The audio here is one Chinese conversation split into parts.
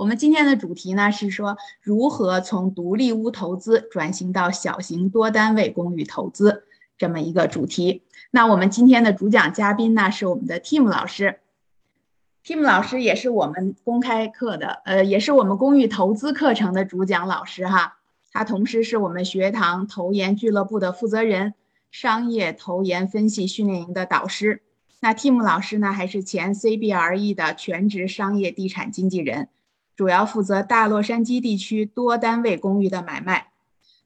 我们今天的主题呢是说如何从独立屋投资转型到小型多单位公寓投资这么一个主题。那我们今天的主讲嘉宾呢是我们的 Tim 老师，Tim 老师也是我们公开课的，呃，也是我们公寓投资课程的主讲老师哈。他同时是我们学堂投研俱乐部的负责人，商业投研分析训练营的导师。那 Tim 老师呢还是前 CBRE 的全职商业地产经纪人。主要负责大洛杉矶地区多单位公寓的买卖。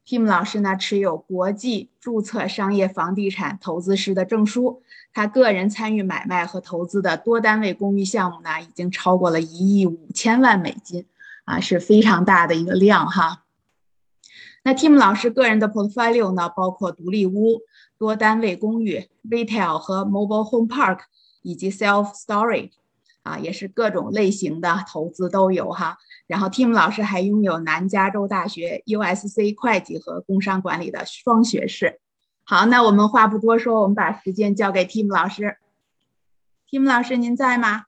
Tim 老师呢持有国际注册商业房地产投资师的证书，他个人参与买卖和投资的多单位公寓项目呢已经超过了一亿五千万美金，啊是非常大的一个量哈。那 Tim 老师个人的 portfolio 呢包括独立屋、多单位公寓、retail 和 mobile home park 以及 self storage。啊，也是各种类型的投资都有哈。然后 Tim 老师还拥有南加州大学 USC 会计和工商管理的双学士。好，那我们话不多说，我们把时间交给 Tim 老师。Tim 老师，您在吗？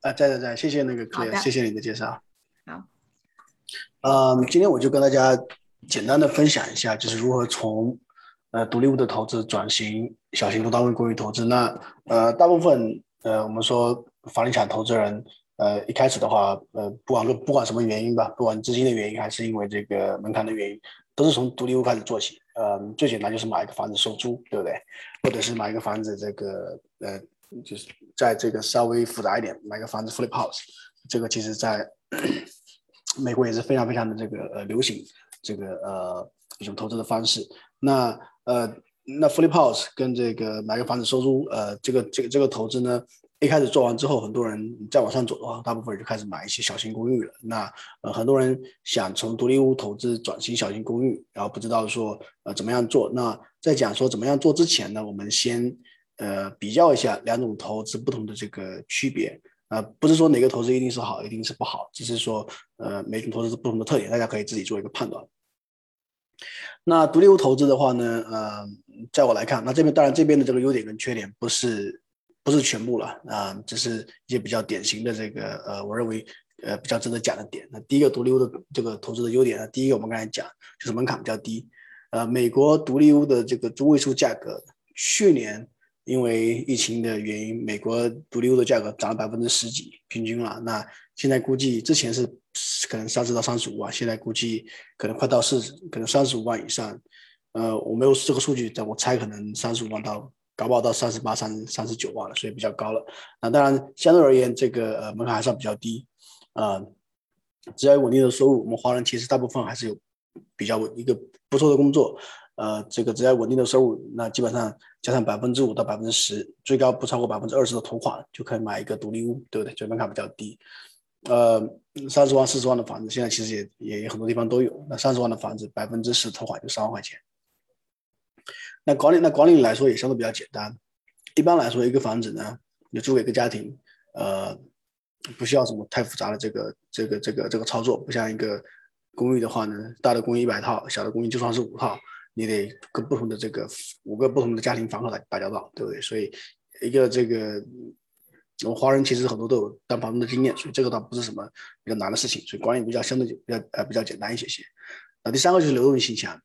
啊，在在在，谢谢那个哥，谢谢你的介绍。好。嗯，今天我就跟大家简单的分享一下，就是如何从呃独立物的投资转型小型多单位公寓投资。那呃，大部分呃，我们说。房地产投资人，呃，一开始的话，呃，不管不管什么原因吧，不管资金的原因，还是因为这个门槛的原因，都是从独立屋开始做起。呃，最简单就是买一个房子收租，对不对？或者是买一个房子，这个呃，就是在这个稍微复杂一点，买个房子 flip house，这个其实在 美国也是非常非常的这个呃流行，这个呃一种投资的方式。那呃，那 flip house 跟这个买个房子收租，呃，这个这个这个投资呢？一开始做完之后，很多人再往上走的话，大部分人就开始买一些小型公寓了。那呃，很多人想从独立屋投资转型小型公寓，然后不知道说呃怎么样做。那在讲说怎么样做之前呢，我们先呃比较一下两种投资不同的这个区别。呃，不是说哪个投资一定是好，一定是不好，只是说呃每种投资是不同的特点，大家可以自己做一个判断。那独立屋投资的话呢，呃，在我来看，那这边当然这边的这个优点跟缺点不是。不是全部了啊，这是一些比较典型的这个呃，我认为呃比较值得讲的点。那第一个独立屋的这个投资的优点呢，第一个我们刚才讲就是门槛比较低。呃，美国独立屋的这个中位数价格，去年因为疫情的原因，美国独立屋的价格涨了百分之十几，平均了。那现在估计之前是可能三十到三十五万，现在估计可能快到四十，可能三十五万以上。呃，我没有这个数据，但我猜可能三十五万到。搞不好到三十八、三三十九万了，所以比较高了。那当然，相对而言，这个呃门槛还算比较低。啊，只要有稳定的收入，我们华人其实大部分还是有比较稳一个不错的工作。呃，这个只要稳定的收入，那基本上加上百分之五到百分之十，最高不超过百分之二十的头款，就可以买一个独立屋，对不对？就门槛比较低。呃，三十万、四十万的房子，现在其实也也有很多地方都有。那三十万的房子，百分之十头款就三万块钱。那管理那管理来说也相对比较简单，一般来说一个房子呢，你租给一个家庭，呃，不需要什么太复杂的这个这个这个这个操作，不像一个公寓的话呢，大的公寓一百套，小的公寓就算是五套，你得跟不同的这个五个不同的家庭房客打打交道，对不对？所以一个这个我们华人其实很多都有当房东的经验，所以这个倒不是什么比较难的事情，所以管理比较相对比较呃比较简单一些些。那第三个就是流动性强。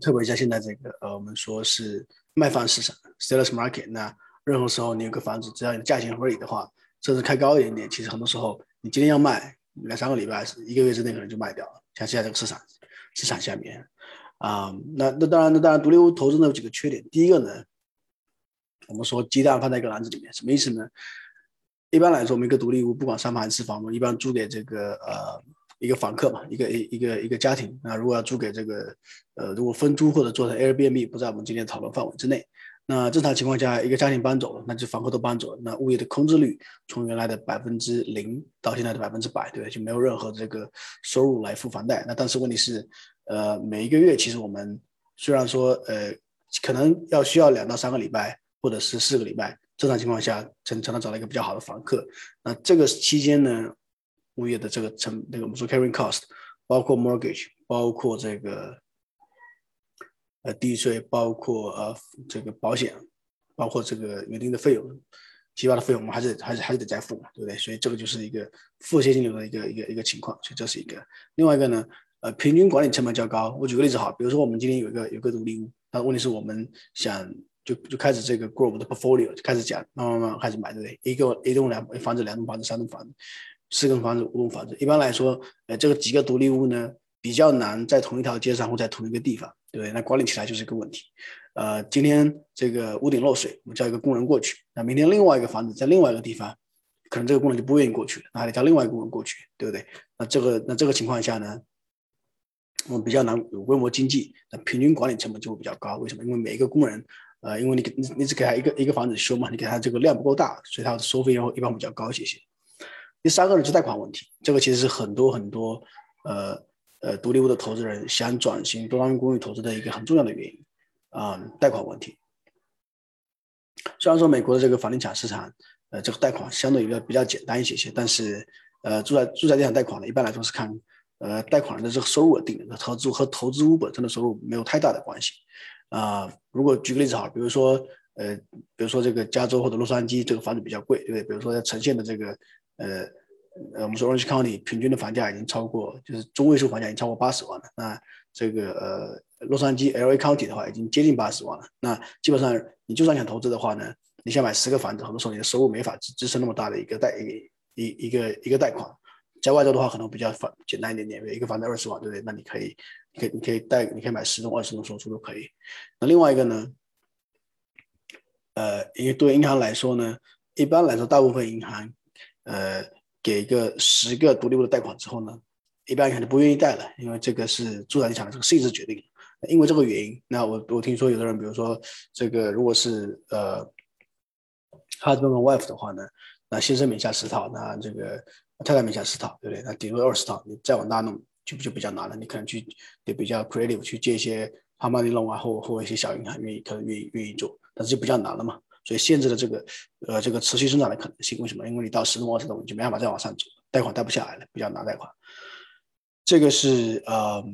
特别像现在这个，呃，我们说是卖方市场 （sellers market）。那任何时候你有个房子，只要你价钱合理的话，甚至开高一点点，其实很多时候你今天要卖，两三个礼拜、一个月之内可能就卖掉了。像现在这个市场，市场下面，啊，那那当然，那当然，独立屋投资呢有几个缺点。第一个呢，我们说鸡蛋放在一个篮子里面，什么意思呢？一般来说，我们一个独立屋，不管三房还是四房，我们一般租给这个呃。一个房客嘛，一个一一个一个家庭，那如果要租给这个，呃，如果分租或者做成 Airbnb，不在我们今天讨论范围之内。那正常情况下，一个家庭搬走了，那就房客都搬走了，那物业的空置率从原来的百分之零到现在的百分之百，对就没有任何这个收入来付房贷。那但是问题是，呃，每一个月其实我们虽然说，呃，可能要需要两到三个礼拜，或者是四个礼拜，正常情况下才才能找到一个比较好的房客。那这个期间呢？物业的这个成，那个我们说 carrying cost，包括 mortgage，包括这个呃地税，包括呃这个保险，包括这个园丁的费用，其他的费用我们还是还是还是得再付嘛，对不对？所以这个就是一个负现金流的一个一个一个情况，所以这是一个。另外一个呢，呃，平均管理成本较高。我举个例子哈，比如说我们今天有一个有个独立屋，那问题是我们想就就开始这个 grow 的 portfolio，就开始讲慢慢慢慢开始买，对不对？一个一栋两房子，两栋房子，三栋房子，四栋房子，五栋房子。一般来说，呃，这个几个独立屋呢比较难在同一条街上或在同一个地方，对不对？那管理起来就是一个问题。呃，今天这个屋顶漏水，我们叫一个工人过去。那明天另外一个房子在另外一个地方，可能这个工人就不愿意过去了，那还得叫另外一个工人过去，对不对？那这个那这个情况下呢，我们比较难有规模经济，那平均管理成本就会比较高。为什么？因为每一个工人，呃，因为你你你只给他一个一个房子修嘛，你给他这个量不够大，所以他的收费要一般比较高一些些。第三个呢是贷款问题，这个其实是很多很多呃呃独立屋的投资人想转型多单元公寓投资的一个很重要的原因。啊，贷款问题。虽然说美国的这个房地产市场，呃，这个贷款相对比较比较简单一些些，但是，呃，住宅住宅地产贷款呢，一般来说是看，呃，贷款人的这个收入而定的，投资和投资屋本身的收入没有太大的关系。啊，如果举个例子好，比如说，呃，比如说这个加州或者洛杉矶这个房子比较贵，对不对？比如说在呈现的这个，呃，呃，我们说 Orange County 平均的房价已经超过，就是中位数房价已经超过八十万了，那这个呃。洛杉矶 L A County 的话，已经接近八十万了。那基本上，你就算想投资的话呢，你想买十个房子，很多时候你的收入没法支支撑那么大的一个贷一一一个一个贷款。在外州的话，可能比较简简单一点点，一个房子二十万，对不对？那你可以，你可以，你可以贷，你可以买十栋、二十栋收租都可以。那另外一个呢，呃，因为对银行来说呢，一般来说，大部分银行，呃，给一个十个独立屋的贷款之后呢，一般可能不愿意贷了，因为这个是住宅地产的这个性质决定。因为这个原因，那我我听说有的人，比如说这个，如果是呃，husband 和 wife 的话呢，那先生名下十套，那这个太太名下十套，对不对？那顶多二十套，你再往大弄就就比较难了。你可能去得比较 creative 去借一些 money loan 啊，或或一些小银行愿意可能愿意愿意做，但是就比较难了嘛。所以限制了这个呃这个持续增长的可能性。为什么？因为你到十栋二十栋，你就没办法再往上走，贷款贷不下来了，比较难贷款。这个是呃。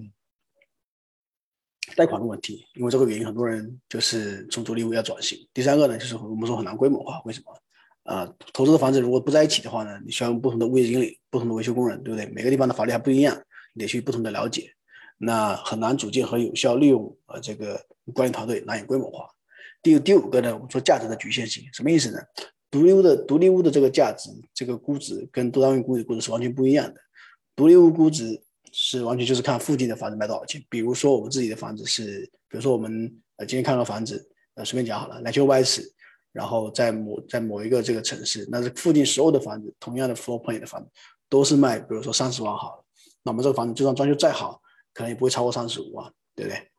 贷款的问题，因为这个原因，很多人就是从独立屋要转型。第三个呢，就是我们说很难规模化，为什么？啊，投资的房子如果不在一起的话呢，你需要用不同的物业经理、不同的维修工人，对不对？每个地方的法律还不一样，你得去不同的了解，那很难组建和有效利用呃这个管理团队，难以规模化。第第五个呢，我们说价值的局限性，什么意思呢？独立屋的独立屋的这个价值，这个估值跟多单位估值估值是完全不一样的。独立屋估值。是完全就是看附近的房子卖多少钱。比如说我们自己的房子是，比如说我们呃今天看个房子，呃随便讲好了，两千五百尺，然后在某在某一个这个城市，那是附近所有的房子，同样的 floor plan 的房子都是卖，比如说三十万好了，那我们这个房子就算装修再好，可能也不会超过三十五万，对不对？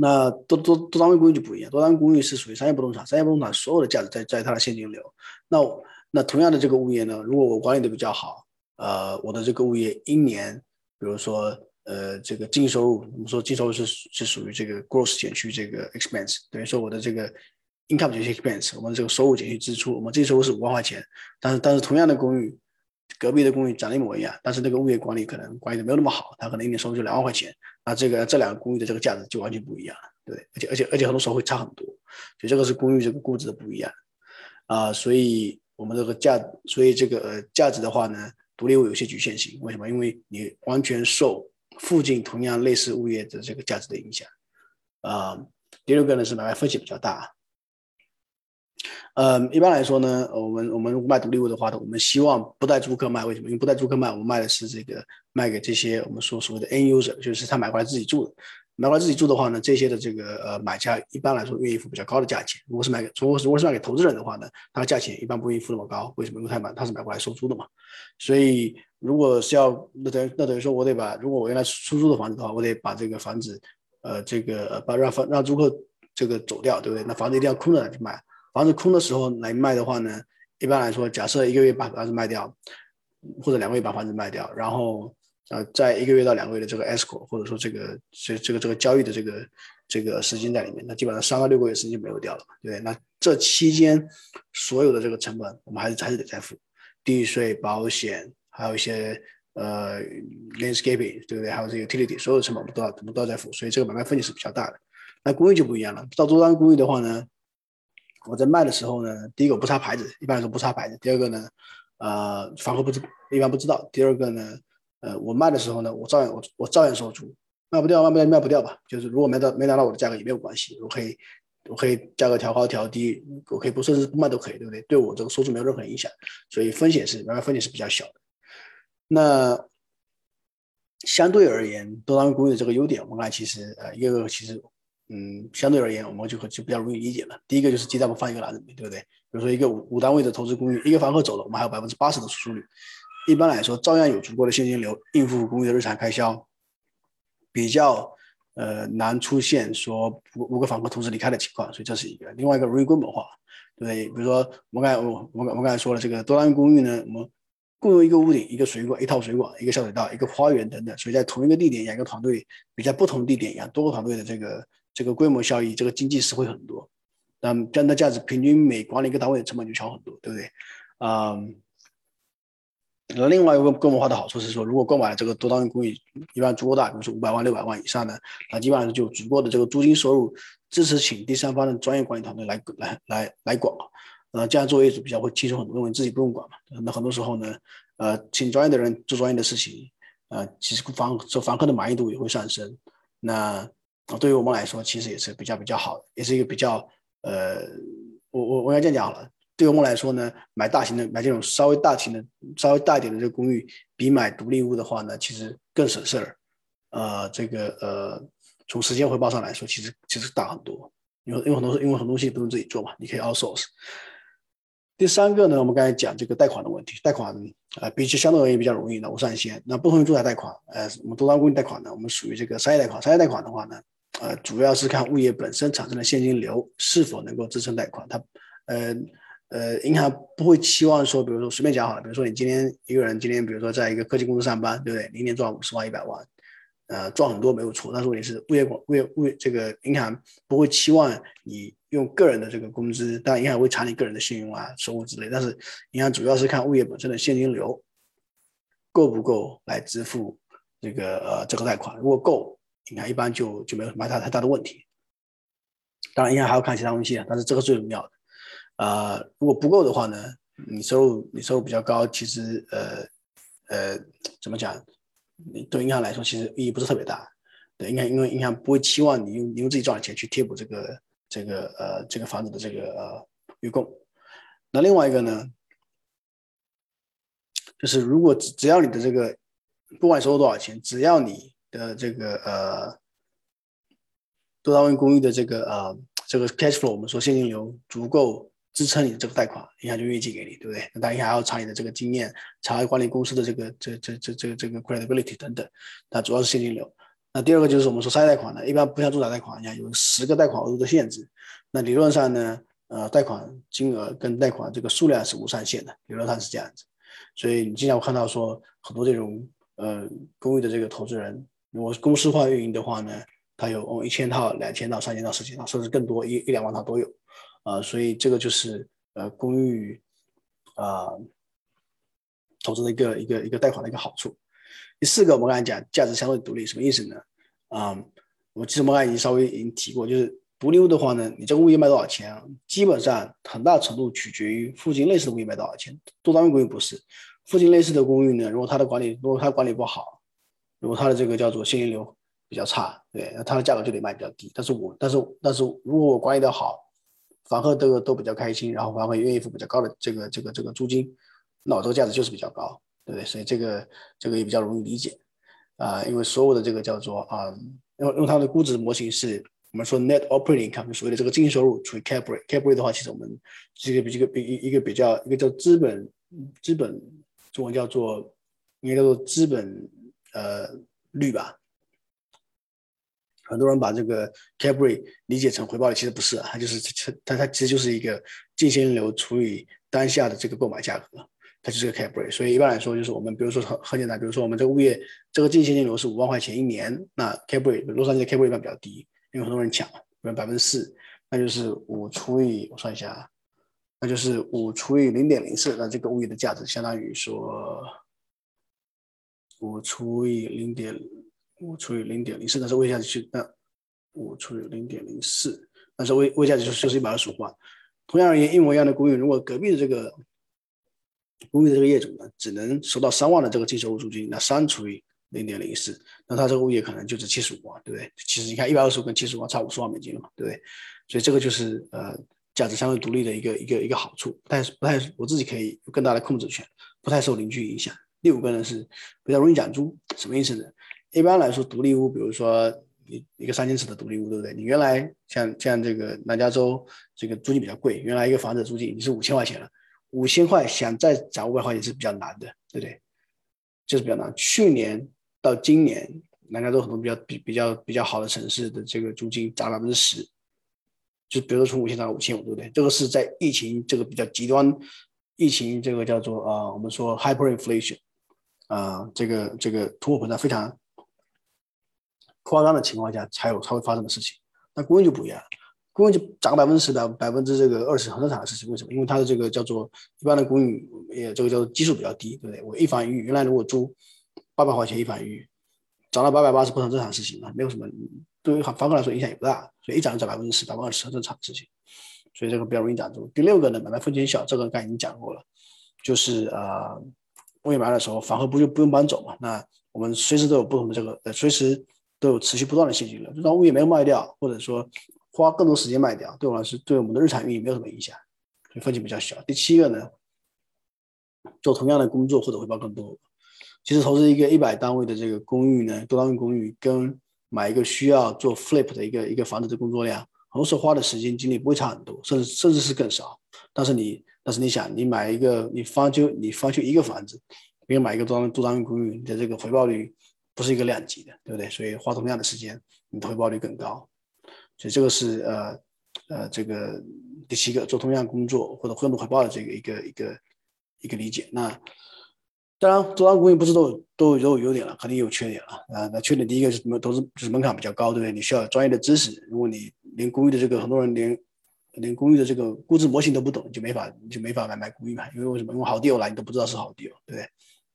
那多多多单位公寓就不一样，多单位公寓是属于商业不动产，商业不动产所有的价值在在它的现金流。那那同样的这个物业呢，如果我管理的比较好。呃，我的这个物业一年，比如说，呃，这个净收入，我们说净收入是是属于这个 gross 减去这个 expense，等于说我的这个 income 减去 expense，我们这个收入减去支出，我们净收入是五万块钱，但是但是同样的公寓，隔壁的公寓长得一模一样，但是那个物业管理可能管理的没有那么好，他可能一年收入就两万块钱，那这个这两个公寓的这个价值就完全不一样了，对而且而且而且很多时候会差很多，所以这个是公寓这个估值的不一样，啊，所以我们这个价，所以这个呃价值的话呢。独立屋有些局限性，为什么？因为你完全受附近同样类似物业的这个价值的影响。啊，第六个呢是买卖风险比较大。呃，一般来说呢，我们我们卖独立屋的话呢，我们希望不带租客卖，为什么？因为不带租客卖，我们卖的是这个卖给这些我们说所谓的 end user，就是他买过来自己住的。买回来自己住的话呢，这些的这个呃买家一般来说愿意付比较高的价钱。如果是卖给如果如果是卖给投资人的话呢，他的价钱一般不愿意付那么高。为什么？因为他买他是买过来收租的嘛。所以如果是要那等于那等于说我得把如果我原来出租的房子的话，我得把这个房子呃这个把让房让租客这个走掉，对不对？那房子一定要空着来去卖。房子空的时候来卖的话呢，一般来说，假设一个月把房子卖掉，或者两个月把房子卖掉，然后。呃，在一个月到两个月的这个 escrow，或者说这个这这个这个交易的这个这个时间在里面，那基本上三到六个月时间就没有掉了，对不对？那这期间所有的这个成本，我们还是还是得再付，地税、保险，还有一些呃 landscaping，对不对？还有这个 utility，所有的成本我们都要我们都要再付，所以这个买卖风险是比较大的。那公寓就不一样了，到多单公寓的话呢，我在卖的时候呢，第一个我不插牌子，一般来说不插牌子。第二个呢，呃，房客不知一般不知道。第二个呢，呃，我卖的时候呢，我照样我我照样收租，卖不掉卖不掉卖不掉吧。就是如果没到没拿到我的价格也没有关系，我可以我可以价格调高调低，我可以不甚至不卖都可以，对不对？对我这个收租没有任何影响，所以风险是原来风险是比较小的。那相对而言，多单公寓这个优点，我们看其实呃一个个其实。嗯，相对而言，我们就会就比较容易理解了。第一个就是鸡蛋不放一个篮子里，对不对？比如说一个五五单位的投资公寓，一个房客走了，我们还有百分之八十的出租率，一般来说照样有足够的现金流应付公寓的日常开销，比较呃难出现说五五个房客同时离开的情况，所以这是一个。另外一个容易规模化，对不对？比如说我们刚才我我我刚才说了，这个多单位公寓呢，我们共用一个屋顶、一个水管、一套水管、一个下水道、一个花园等等，所以在同一个地点养一个团队，比在不同地点养多个团队的这个。这个规模效益，这个经济实惠很多，那这样的价值平均每管理一个单位的成本就小很多，对不对？啊，那另外一个规模化的好处是说，如果购买这个多单位公寓，一般足够大，比如说五百万、六百万以上的，那基本上就足够的这个租金收入，支持请第三方的专业管理团队来来来来管，呃，这样做业主比较会轻松很多，因为自己不用管嘛。那很多时候呢，呃，请专业的人做专业的事情，呃，其实房这房客的满意度也会上升。那对于我们来说，其实也是比较比较好的，也是一个比较呃，我我我要这样讲好了。对于我们来说呢，买大型的买这种稍微大型的、稍微大一点的这个公寓，比买独立屋的话呢，其实更省事儿。呃，这个呃，从时间回报上来说，其实其实大很多。因为因为很多因为很多东西不用自己做嘛，你可以 outsource。第三个呢，我们刚才讲这个贷款的问题，贷款呃，比起相对而言比较容易的无上限。那不同于住宅贷款，呃，我们多单公寓贷款呢，我们属于这个商业贷款。商业贷款的话呢。呃，主要是看物业本身产生的现金流是否能够支撑贷款。它，呃呃，银行不会期望说，比如说随便讲好了，比如说你今天一个人今天，比如说在一个科技公司上班，对不对？明年赚五十万、一百万，呃，赚很多没有错。但是问题是，物业管物业物业这个银行不会期望你用个人的这个工资，当然银行会查你个人的信用啊、收入之类。但是银行主要是看物业本身的现金流够不够来支付这个呃这个贷款。如果够。你看，一般就就没有什么太太大的问题。当然，银行还要看其他东西啊，但是这个最重要的。呃，如果不够的话呢，你收入你收入比较高，其实呃呃怎么讲？对银行来说其实意义不是特别大。对，银行因为银行不会期望你用你用自己赚的钱去贴补这个这个呃这个房子的这个呃预供。那另外一个呢，就是如果只只要你的这个不管收入多少钱，只要你的这个呃多单位公寓的这个呃这个 cash flow，我们说现金流足够支撑你的这个贷款，银行就愿意借给你，对不对？那当然还要查你的这个经验，查管理公司的这个这这这这个这个 credibility 等等。那主要是现金流。那第二个就是我们说商业贷款呢，一般不像住宅贷款一样有十个贷款额度的限制。那理论上呢，呃，贷款金额跟贷款这个数量是无上限的，理论上是这样子。所以你经常会看到说很多这种呃公寓的这个投资人。如果公司化运营的话呢，它有哦一千套、两千套、三千套、四千套，甚至更多，一一两万套都有，啊，所以这个就是呃公寓啊投资的一个一个一个贷款的一个好处。第四个，我们刚才讲价值相对独立，什么意思呢？啊，我其实我们刚才已经稍微已经提过，就是独立屋的话呢，你这个物业卖多少钱，基本上很大程度取决于附近类似的物业卖多少钱。多单位公寓不是，附近类似的公寓呢，如果它的管理如果它管理不好。如果它的这个叫做现金流比较差，对，那它的价格就得卖比较低。但是我，但是，但是如果我管理的好，房客都都比较开心，然后房客愿意付比较高的这个这个这个租金，那我这个价值就是比较高，对不对？所以这个这个也比较容易理解啊，因为所有的这个叫做啊，用用它的估值模型是我们说 net operating income，所谓的这个净收入除以 cap rate，cap rate 的话，其实我们这个比这个比一一个比较一个叫资本资本中文叫做应该叫做资本。呃，率吧，很多人把这个 cap rate 理解成回报率，其实不是，它就是它它其实就是一个净现金流除以当下的这个购买价格，它就是个 cap rate。所以一般来说，就是我们比如说很很简单，比如说我们这个物业这个净现金流是五万块钱一年，那 cap rate 洛杉矶的 cap rate 一般比较低，因为很多人抢，比如百分之四，那就是五除以我算一下，那就是五除以零点零四，那这个物业的价值相当于说。五除以零点五除以零点零四，那是位价值去那五除以零点零四，那是位位价值就就是一百二十五万。同样而言，一模一样的公寓，如果隔壁的这个公寓的这个业主呢，只能收到三万的这个净收入租金，那三除以零点零四，那他这个物业可能就值七十五万，对不对？其实你看一百二十五跟七十五万差五十万美金了嘛，对不对？所以这个就是呃价值相对独立的一个一个一个好处，不太不太我自己可以有更大的控制权，不太受邻居影响。第五个呢是比较容易涨租，什么意思呢？一般来说，独立屋，比如说一一个三千尺的独立屋，对不对？你原来像像这个南加州这个租金比较贵，原来一个房子的租金已经是五千块钱了，五千块想再涨五百块钱是比较难的，对不对？就是比较难。去年到今年，南加州很多比较比比较比较好的城市的这个租金涨了百分之十，就比如说从五千涨到五千五，对不对？这个是在疫情这个比较极端，疫情这个叫做啊，我们说 hyperinflation，啊，这个这个通货膨胀非常。夸张的情况下才有才会发生的事情，那公寓就不一样，公寓就涨百分之十到百分之这个二十很正常的事情。为什么？因为它的这个叫做一般的公寓也这个叫做基数比较低，对不对？我一房一浴原来如果租八百块钱一房一浴，涨到八百八十不很正常的事情啊，没有什么对于房客来说影响也不大，所以一涨就涨百分之十百分之二十很正常的事情，所以这个比较容易涨住。第六个呢，买卖风险小，这个刚才已经讲过了，就是呃，物业买的时候房客不就不用搬走嘛？那我们随时都有不同的这个呃随时。都有持续不断的现金流，就当物业没有卖掉，或者说花更多时间卖掉，对我来说，对我们的日常运营没有什么影响，所以风险比较小。第七个呢，做同样的工作或者回报更多。其实投资一个一百单位的这个公寓呢，多单位公寓跟买一个需要做 flip 的一个一个房子的工作量，很多时候花的时间精力不会差很多，甚至甚至是更少。但是你但是你想，你买一个你翻修你翻修一个房子，比如买一个多多单位公寓，你的这个回报率。不是一个量级的，对不对？所以花同样的时间，你的回报率更高。所以这个是呃呃这个第七个做同样工作或者更多回报的这个一个一个一个理解。那当然，多单公寓不是都都有都有优点了，肯定有缺点了啊。那缺点第一个是什么？投资就是门槛比较高，对不对？你需要专业的知识。如果你连公寓的这个很多人连连公寓的这个估值模型都不懂，就没法就没法买买公寓嘛。因为为什么？因为好地 l 来你都不知道是好地对不对？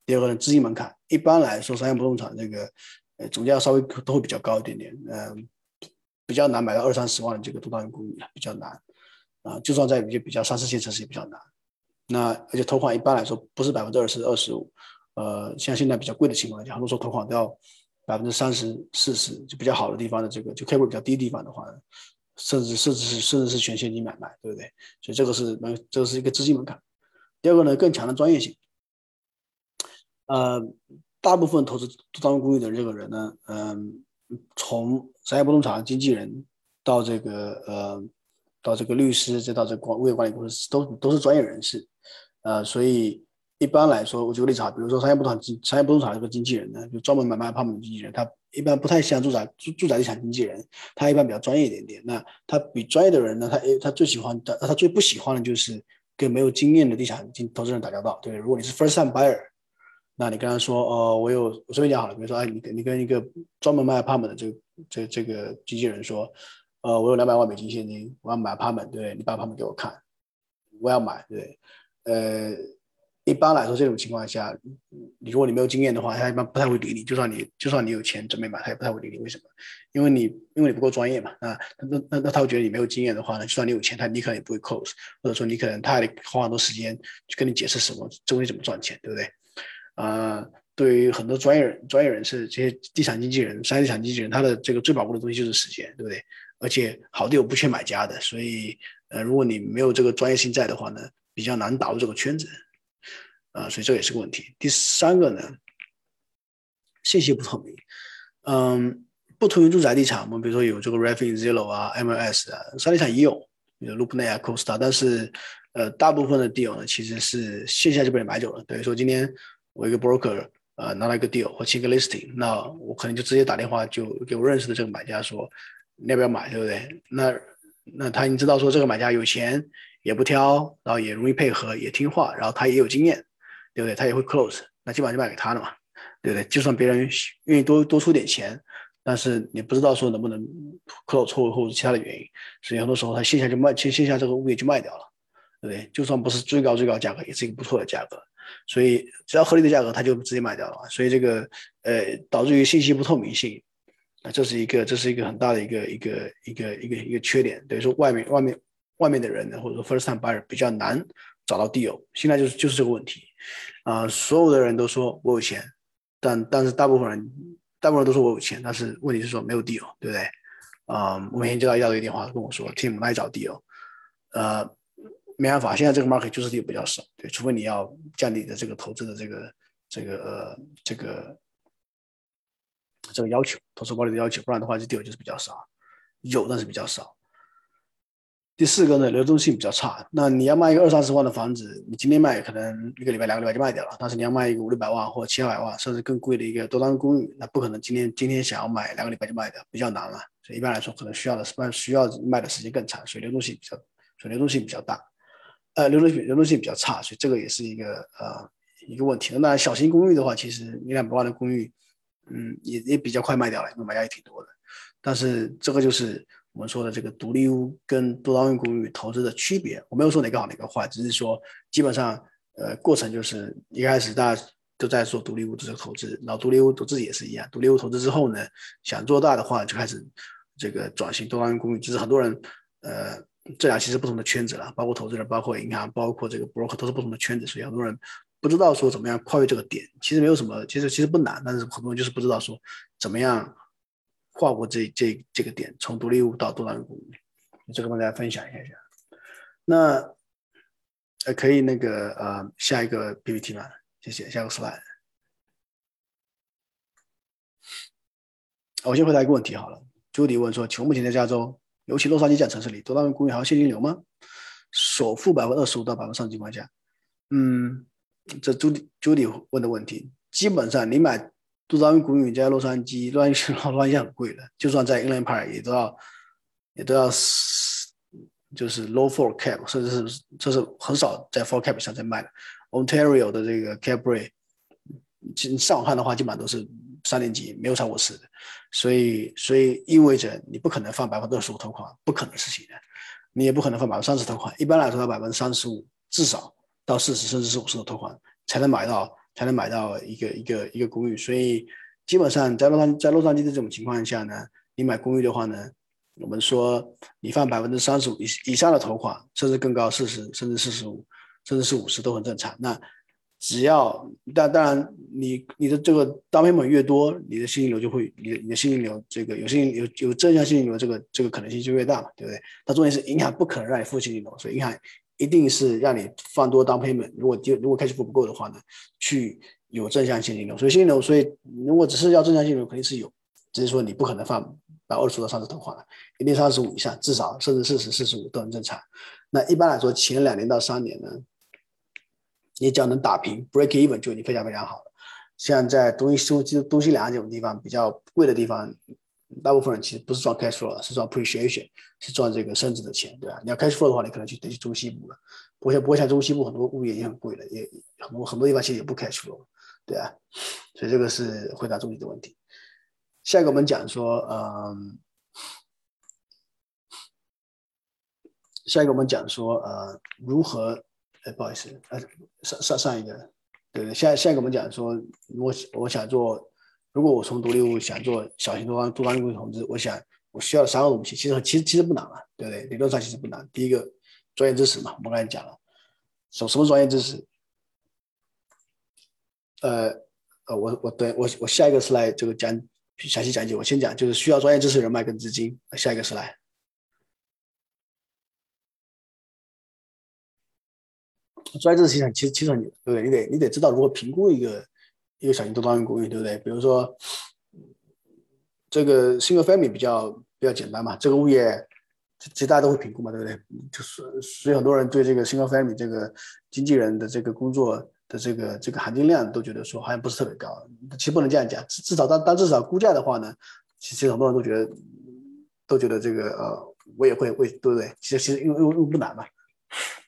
第二个呢，资金门槛一般来说，商业不动产这个呃总价稍微都会比较高一点点，嗯，比较难买到二三十万的这个多单位公寓，比较难啊。就算在一些比较三四线城市也比较难。那而且投款一般来说不是百分之二十、二十五，呃，像现在比较贵的情况下，很多时候投款都要百分之三十、四十，就比较好的地方的这个就 K 股比较低的地方的话，甚至甚至是甚至是全现金买卖，对不对？所以这个是门，这个是一个资金门槛。第二个呢，更强的专业性。呃，大部分投资多单位公寓的这个人呢，嗯，从商业不动产经纪人到这个呃，到这个律师，再到这管物业管理公司，都都是专业人士，呃，所以一般来说，我举个例子啊，比如说商业不动产商业不动产这个经纪人呢，就专门买卖项目的经纪人，他一般不太像住宅住住宅地产经纪人，他一般比较专业一点点。那他比专业的人呢，他他最喜欢的，他最不喜欢的就是跟没有经验的地产经投资人打交道。对，如果你是 first time buyer。那你跟他说，哦，我有，我随便讲好了，比如说，哎，你跟你跟一个专门卖 apartment 的这个这这个经纪人说，呃，我有两百万美金现金，我要买 apartment，对你把 apartment 给我看，我要买，对，呃，一般来说这种情况下，你如果你没有经验的话，他一般不太会理你，就算你就算你有钱准备买，他也不太会理你，为什么？因为你因为你不够专业嘛，那那那那他会觉得你没有经验的话呢，就算你有钱，他你可能也不会 close，或者说你可能他还得花很多时间去跟你解释什么这东西怎么赚钱，对不对？啊，对于很多专业人、专业人士，这些地产经纪人、商业地产经纪人，他的这个最宝贵的东西就是时间，对不对？而且好地有不缺买家的，所以，呃，如果你没有这个专业性在的话呢，比较难打入这个圈子，啊，所以这也是个问题。第三个呢，信息不透明，嗯，不同于住宅地产，我们比如说有这个 Refin Zillow 啊、MLS 啊，商业地产也有，比如 LoopNet 啊、Costa，但是，呃，大部分的 deal 呢，其实是线下就被人买走了，等于说今天。我一个 broker，呃，拿了一个 deal 或签个 listing，那我可能就直接打电话就给我认识的这个买家说，你要不要买，对不对？那那他已经知道说这个买家有钱，也不挑，然后也容易配合，也听话，然后他也有经验，对不对？他也会 close，那基本上就卖给他了嘛，对不对？就算别人愿意多多出点钱，但是你不知道说能不能 close 或或者其他的原因，所以很多时候他线下就卖，线线下这个物业就卖掉了，对不对？就算不是最高最高价格，也是一个不错的价格。所以只要合理的价格，他就直接卖掉了嘛。所以这个呃，导致于信息不透明性，那，这是一个这是一个很大的一个一个一个一个一个缺点。等于说外面外面外面的人呢，或者说 first time buyer 比较难找到 deal。现在就是就是这个问题啊，所有的人都说我有钱，但但是大部分人大部分人都说我有钱，但是问题是说没有 deal，对不对？啊，我每天接到一大堆电话跟我说，Tim 来找 deal，呃，没办法，现在这个 market 就是 deal 比较少，对，除非你要降低的这个投资的这个这个呃这个这个要求，投资管理的要求，不然的话这 deal 就是比较少，有但是比较少。第四个呢，流动性比较差。那你要卖一个二三十万的房子，你今天卖可能一个礼拜、两个礼拜就卖掉了。但是你要卖一个五六百万或七八百万，甚至更贵的一个多单公寓，那不可能今天今天想要买两个礼拜就卖掉，比较难了。所以一般来说，可能需要的是需要卖的时间更长，所以流动性比较，所以流动性比较大，呃，流动性流动性比较差，所以这个也是一个呃一个问题。那小型公寓的话，其实一两百万的公寓，嗯，也也比较快卖掉了，因为买家也挺多的。但是这个就是我们说的这个独立屋跟多单位公寓投资的区别。我没有说哪个好哪个坏，只是说基本上呃过程就是一开始大家。都在做独立屋的这个投资，然后独立屋投资也是一样。独立屋投资之后呢，想做大的话，就开始这个转型多单元公寓。只是很多人，呃，这俩其实不同的圈子了，包括投资人、包括银行、包括这个 broker 都是不同的圈子，所以很多人不知道说怎么样跨越这个点。其实没有什么，其实其实不难，但是很多人就是不知道说怎么样跨过这这这个点，从独立屋到多单元公寓。这个跟大家分享一下。那呃，可以那个呃，下一个 PPT 吗？谢谢，下个 slide。我先回答一个问题好了。朱迪问说：“请问目前在加州，尤其洛杉矶这样城市里，多单位公寓还有现金流吗？首付百分之二十五到百分之三十情况下，嗯，这朱迪朱迪问的问题，基本上你买多单位公寓在洛杉矶，洛杉矶洛杉矶很贵的，就算在 i n l a n Park 也都要也都要就是 low four cap，甚至是这是很少在 four cap 上在卖的。” Ontario 的这个 cap rate，上海的话基本上都是三年级，没有超过四的，所以所以意味着你不可能放百分之二十五投款，不可能实行的，你也不可能放百分之三十投款，一般来说要百分之三十五至少到四十甚至是五十的投款才能买到才能买到一个一个一个公寓，所以基本上在洛杉在洛杉矶的这种情况下呢，你买公寓的话呢，我们说你放百分之三十五以以上的投款，甚至更高四十甚至四十五。甚至是五十都很正常。那只要，但当然，你你的这个单配本越多，你的现金流就会，你的你的现金流这个有现金有有正向现金流，这个这个可能性就越大，对不对？那重点是银行不可能让你付现金流，所以银行一定是让你放多单配本。如果就如果开支付不够的话呢，去有正向现金流。所以现金流，所以如果只是要正向现金流，肯定是有，只是说你不可能放百二十到三十投款了，一定三十五以上，至少甚至四十、四十五都很正常。那一般来说，前两年到三年呢？你只要能打平，break even 就已经非常非常好了。像在东西东东西两岸这种地方比较贵的地方，大部分人其实不是赚 cash flow，是赚 appreciation，是赚这个升值的钱，对吧？你要 cash flow 的话，你可能去得去中西部了。不像不过像中西部很多物业也很贵的，也很多很多地方其实也不 cash flow，对啊。所以这个是回答中医的问题。下一个我们讲说，嗯，下一个我们讲说，呃，如何。哎，不好意思，呃，上上上一个，对对，下下一个我们讲说，我我想做，如果我从独立物想做小型多方多方公寓投资，我想我需要三个东西，其实其实其实不难啊，对不对？理论上其实不难。第一个，专业知识嘛，我们刚才讲了，什什么专业知识？呃呃，我我对我我下一个是来这个讲详细讲解，我先讲就是需要专业知识、人脉跟资金。下一个是来。专业知识其实其实其实你对不对？你得你得知道如何评估一个一个小型多单元公寓，对不对？比如说这个 single family 比较比较简单嘛，这个物业其实大家都会评估嘛，对不对？就是所以很多人对这个 single family 这个经纪人的这个工作的这个这个含金量都觉得说好像不是特别高。其实不能这样讲，至少当当至少估价的话呢，其实很多人都觉得都觉得这个呃我也会会对不对？其实其实又又又不难嘛。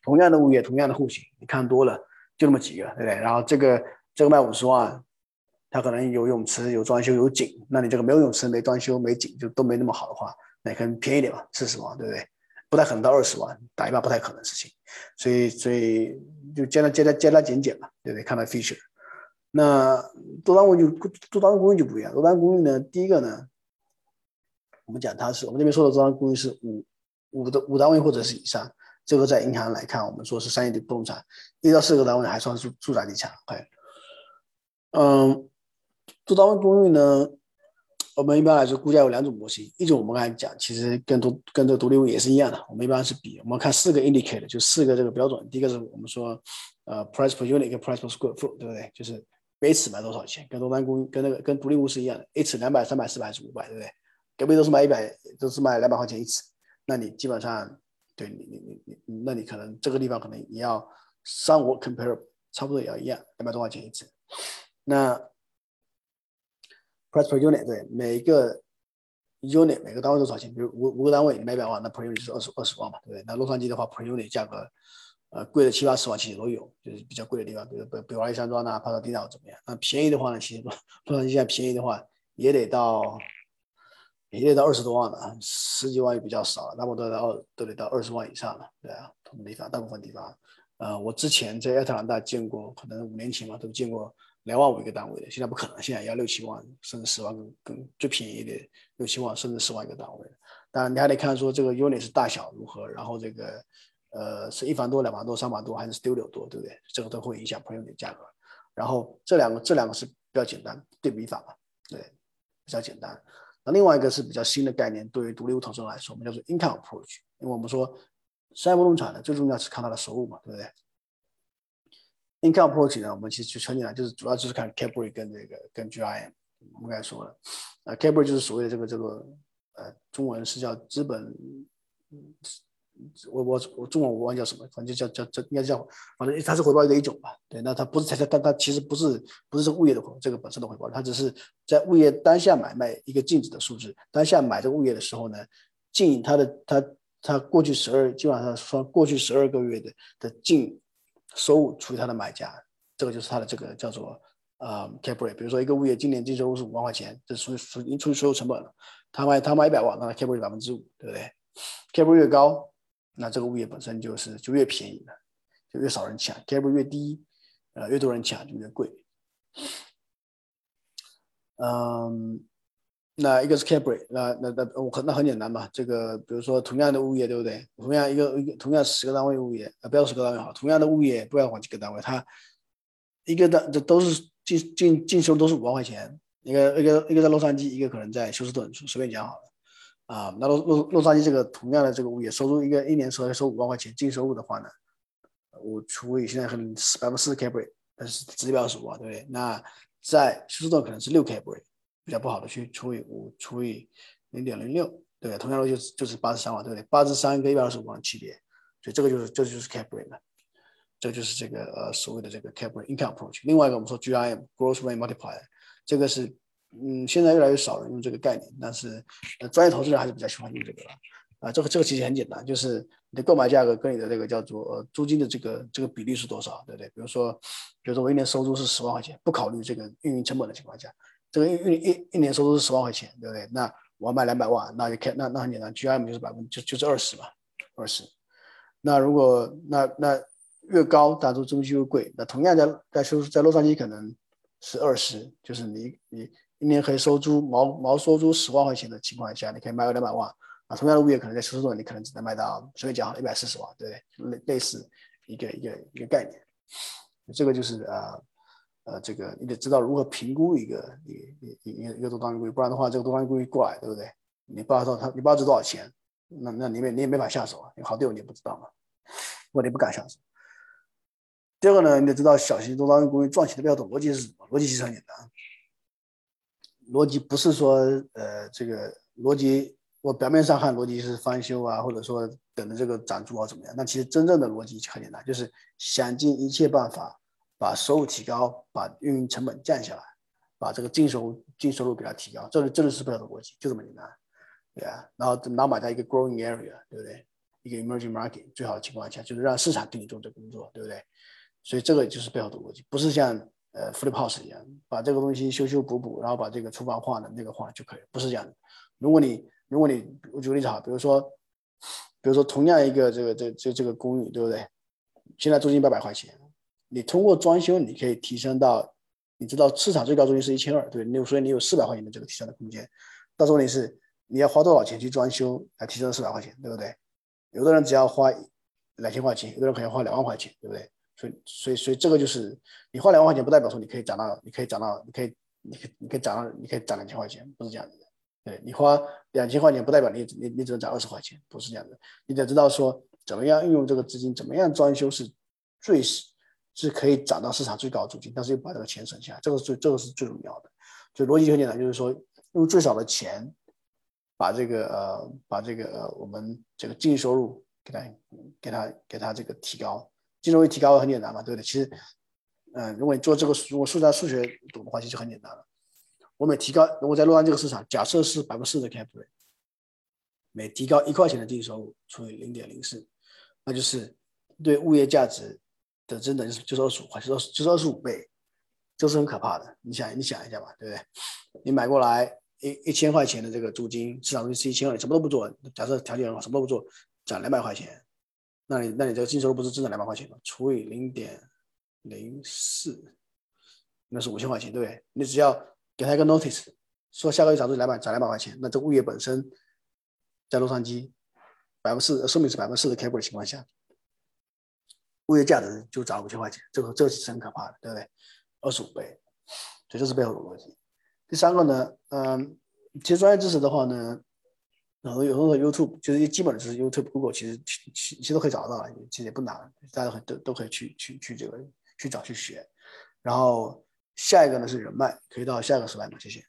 同样的物业，同样的户型，你看多了就那么几个，对不对？然后这个这个卖五十万，它可能有泳池、有装修、有景，那你这个没有泳池、没装修、没景，就都没那么好的话，那可能便宜点吧，四十万，对不对？不太可能到二十万，打一把不太可能的事情。所以所以就简单简单简单减减嘛，对不对？看到 feature。那多单公寓就多单位公寓就不一样，多单位公寓呢，第一个呢，我们讲它是我们这边说的多单公寓是五。五的五单位或者是以上，这个在银行来看，我们说是商业的不动产，一到四个单位还算是住住宅地产。OK，嗯，做单位公寓呢，我们一般来说估价有两种模型，一种我们刚才讲，其实跟独跟这个独立屋也是一样的，我们一般是比，我们看四个 indicator，就四个这个标准，第一个是我们说呃 price per unit 跟 price per square foot，对不对？就是每尺卖多少钱，跟多单公寓跟那个跟独立屋是一样的，一尺两百、三百、四百还是五百，对不对？隔壁都是卖一百，都是卖两百块钱一尺，那你基本上，对你你你你，那你可能这个地方可能也要三五 comparable，差不多也要一样，两百多块钱一尺。那 price per unit 对每个 unit 每个单位多少钱？比如五五个单位，你卖一百万，那 per unit 就是二十二十万嘛，对不对？那洛杉矶的话，per unit 价格，呃，贵的七八十万其实都有，就是比较贵的地方，比如比比如阿里山庄呐、帕萨迪纳怎么样？那便宜的话呢，其实洛洛杉矶现在便宜的话也得到。也得到二十多万了，十几万也比较少了，那么都得到都得到二十万以上了，对啊，同地方大部分地方，呃，我之前在亚特兰大见过，可能五年前嘛，都见过两万五一个单位的，现在不可能，现在要六七万甚至十万更更最便宜的六七万甚至十万一个单位。当然你还得看说这个 unit 是大小如何，然后这个呃是一房多、两房多、三房多还是 studio 多，对不对？这个都会影响 per unit 价格。然后这两个这两个是比较简单对比法嘛，对，比较简单。那另外一个是比较新的概念，对于独立屋投资人来说，我们叫做 income approach。因为我们说商业不动产呢，最重要是看它的收入嘛，对不对？income approach 呢，我们其实就很简单，就是主要就是看 Capri 跟这个跟 GIM。我们刚才说了，啊，cap rate 就是所谓的这个这个呃，中文是叫资本。我我我中文我忘记叫什么，反正就叫叫叫应该叫，反正它是回报率的一种吧。对，那它不是它它它其实不是不是物业的这个本身的回报，它只是在物业当下买卖一个净值的数字。当下买这个物业的时候呢，净它的它它过去十二基本上说过去十二个月的的净收入除以它的买家，这个就是它的这个叫做啊 cap rate。比如说一个物业今年净收入是五万块钱，这属于属于除以所有成本了。他卖他卖一百万，那 cap rate 百分之五，对不对？cap rate 越高。那这个物业本身就是就越便宜了，就越少人抢；cap rate 越低，呃，越多人抢就越贵。嗯，那一个是 cap rate，那那那我很那很简单嘛。这个比如说同样的物业，对不对？同样一个一个同样十个单位物业，啊，不要十个单位好，同样的物业不要管几个单位，它一个单这都是进进进修都是五万块钱，一个一个一个在洛杉矶，一个可能在休斯顿，随便讲好了。啊，那洛洛洛杉矶这个同样的这个物业收入，一个一年收收五万块钱净收入的话呢，我除以现在可能百分之四 Capri，但是直接二十五万，对不对？那在休斯顿可能是六 Capri 比较不好的去除以五除以零点零六，对？同样的就是就是八十三万，对不对？八十三跟一百二十五万区别，所以这个就是这就是 cap rate 了，这就是这个呃所谓的这个 cap rate income approach。另外一个我们说 GIM gross rate multiplier，这个是。嗯，现在越来越少人用这个概念，但是呃，专业投资人还是比较喜欢用这个了。啊，这个这个其实很简单，就是你的购买价格跟你的这个叫做租金的这个这个比例是多少，对不对？比如说，比如说我一年收入是十万块钱，不考虑这个运营成本的情况下，这个一一一年收入是十万块钱，对不对？那我要卖两百万，那就看那那很简单，GM 就是百分就就是二十嘛，二十。那如果那那越高，当然租金越贵。那同样在在收在洛杉矶可能是二十，就是你你。一年可以收租毛毛收租十万块钱的情况下，你可以卖个两百万啊。同样的物业可能在休斯顿，你可能只能卖到随便讲一百四十万，对不对？类类似一个一个一个概念。这个就是啊呃，这个你得知道如何评估一个一一一一个多单位，不然的话，这个多单位过来，对不对？你不知道他你不知道值多少钱，那那你也你也没法下手啊。你好队友你也不知道嘛，或者你不敢下手。第二个呢，你得知道小型多单位公寓赚钱的标准逻辑是什么？逻辑其实很简单。逻辑不是说，呃，这个逻辑，我表面上看逻辑是翻修啊，或者说等着这个涨租啊怎么样？那其实真正的逻辑很简单，就是想尽一切办法把收入提高，把运营成本降下来，把这个净收净收入给它提高，这这就是不要的逻辑，就这么简单，对啊。然后然后买到一个 growing area，对不对？一个 emerging market，最好的情况下就是让市场给你做这工作，对不对？所以这个就是背后的逻辑，不是像。呃，flip house 一样，把这个东西修修补补，然后把这个厨房换了，那个换了就可以，不是这样的。如果你，如果你，我举个例子哈，比如说，比如说同样一个这个这这这个公寓，对不对？现在租金八百块钱，你通过装修，你可以提升到，你知道市场最高租金是一千二，对，你所以你有四百块钱的这个提升的空间。到时候你是你要花多少钱去装修来提升四百块钱，对不对？有的人只要花两千块钱，有的人可能花两万块钱，对不对？所以，所以，所以这个就是你花两万块钱，不代表说你可以涨到，你可以涨到，你可以，你可以，你可以涨到，你可以涨两千块钱，不是这样子的。对你花两千块钱，不代表你你你只能涨二十块钱，不是这样的。你得知道说怎么样运用这个资金，怎么样装修是最是可以涨到市场最高租金，但是又把这个钱省下来，这个是最这个是最重要的。就逻辑很简单，就是说用最少的钱把这个呃把这个呃我们这个净收入给它给它给它这个提高，净收入提高很简单嘛，对不对？其实嗯，如果你做这个如果数在数学懂的话，其实很简单了。我每提高，如果在洛杉矶这个市场，假设是百分之四的 cap rate，每提高一块钱的净收入除以零点零四，那就是对物业价值的真的就是就是二十五块，就是就是二十五倍，这是很可怕的。你想你想一下吧，对不对？你买过来一一千块钱的这个租金，市场租金是一千块，什么都不做，假设条件很好，什么都不做，涨两百块钱，那你那你这个净收入不是增长两百块钱吗？除以零点零四，那是五千块钱，对不对？你只要给他一个 notice，说下个月涨租两百，涨两百块钱，那这物业本身在洛杉矶百分之四，说明是百分之四的 cap 的情况下，物业价值就涨五千块钱，这个这个是很可怕的，对不对？二十五倍，所以这是背后的逻辑。第三个呢，嗯，其实专业知识的话呢，然后有很多 YouTube 就是基本的知识，YouTube、Google 其实其其实都可以找得到，其实也不难，大家都都可以去去去这个去找去学，然后。下一个呢是人脉，可以到下一个 slide 吗？谢谢。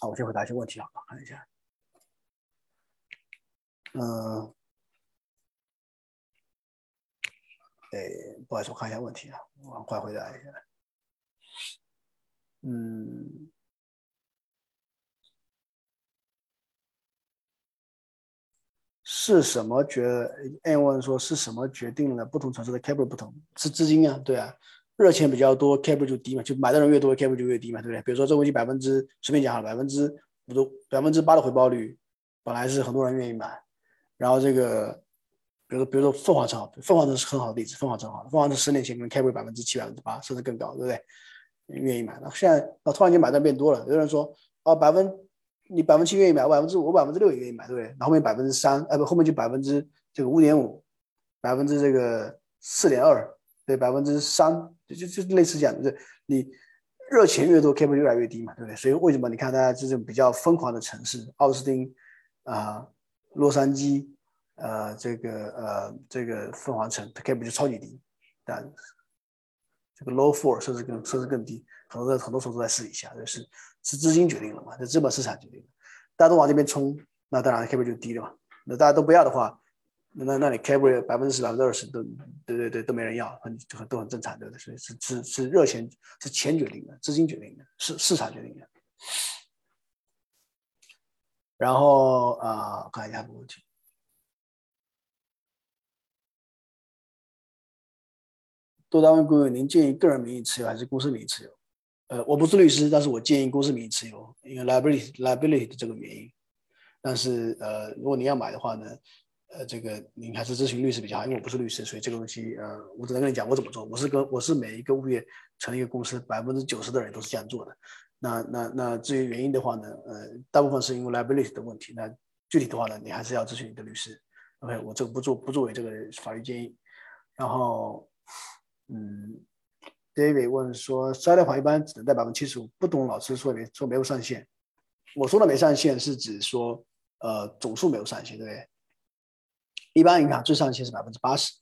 好，我先回答一些问题啊，看一下。嗯，哎，不好意思，我看一下问题啊，我快回答一下。嗯。是什么决？按问说是什么决定了不同城市的 cap 不同？是资金啊，对啊，热钱比较多，cap 就低嘛，就买的人越多，cap 就越低嘛，对不对？比如说这个问题百分之随便讲哈，百分之五的百分之八的回报率，本来是很多人愿意买，然后这个，比如说比如说凤凰城，凤凰城是很好的例子，凤凰城好，凤凰城十年前可能 cap 百分之七百分之八，甚至更高，对不对？愿意买，那现在那突然间买的变多了，有人说哦百分。你百分之七愿意买，百分之五、百分之六也愿意买，对不对？然后面百分之三，哎不，后面就百分之这个五点五，百分之这个四点二，对，百分之三，就就就类似这样，就是你热钱越多，cap 越来越低嘛，对不对？所以为什么你看大家这种比较疯狂的城市，奥斯汀啊、洛杉矶，呃，这个呃这个凤凰城，cap 就超级低，但这个 low four 甚至更甚至更低，很多很多时候都在试一下，就是。是资金决定了嘛？是资本市场决定的，大家都往这边冲，那当然 cap 就低了嘛。那大家都不要的话，那那你 cap 百分之十、百分之二十都，对对对，都没人要，很很都很正常，对不对？所以是是是热钱，是钱决定的，资金决定的，是市场决定的。然后啊，看一下个问题，多单位顾问您建议个人名义持有还是公司名义持有？呃，我不是律师，但是我建议公司名义持有，因为 liability liability 的这个原因。但是呃，如果您要买的话呢，呃，这个您还是咨询律师比较好，因为我不是律师，所以这个东西呃，我只能跟你讲我怎么做。我是跟我是每一个物业成立一个公司，百分之九十的人都是这样做的。那那那至于原因的话呢，呃，大部分是因为 liability 的问题。那具体的话呢，你还是要咨询你的律师。OK，我这个不做不作为这个法律建议。然后嗯。David 问说：“筛量法一般只能贷百分之七十五，不懂老师说没说没有上限。我说的没上限是指说，呃，总数没有上限，对不对？一般银行最上限是百分之八十。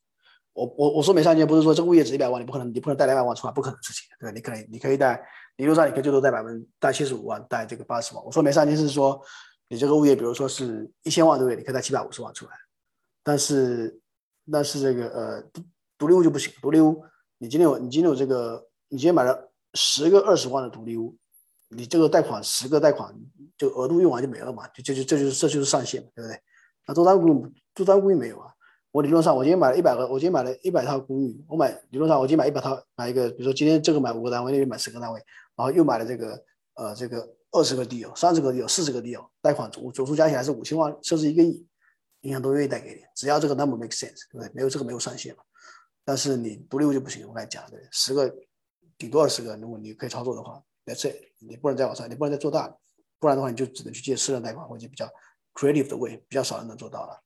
我我我说没上限，不是说这个物业值一百万，你不可能你不能贷两百万出来，不可能事情，对？你可能你可以贷，理论上你可以最多贷百分贷七十五万，贷这个八十万。我说没上限是说，你这个物业比如说是一千万，对不对？你可以贷七百五十万出来。但是但是这个呃独独立屋就不行，独立屋。你今天有，你今天有这个，你今天买了十个二十万的独立屋，你这个贷款十个贷款就额度用完就没了嘛？就就就这就是这就是上限，对不对？那多单公寓多单公寓没有啊？我理论上我今天买了一百个，我今天买了一百套公寓，我买理论上我今天买一百套，买一个，比如说今天这个买五个单位，那边买十个单位，然后又买了这个呃这个二十个地有，三十个地有，四十个地有，贷款总总数加起来是五千万，甚至一个亿，银行都愿意贷给你，只要这个 number make sense，对不对？没有这个没有上限嘛？但是你独立屋就不行，我跟你讲，对，十个顶多二十个，如果你可以操作的话，那这你不能再往上，你不能再做大，不然的话你就只能去借私人贷款或者比较 creative 的位比较少人能做到了。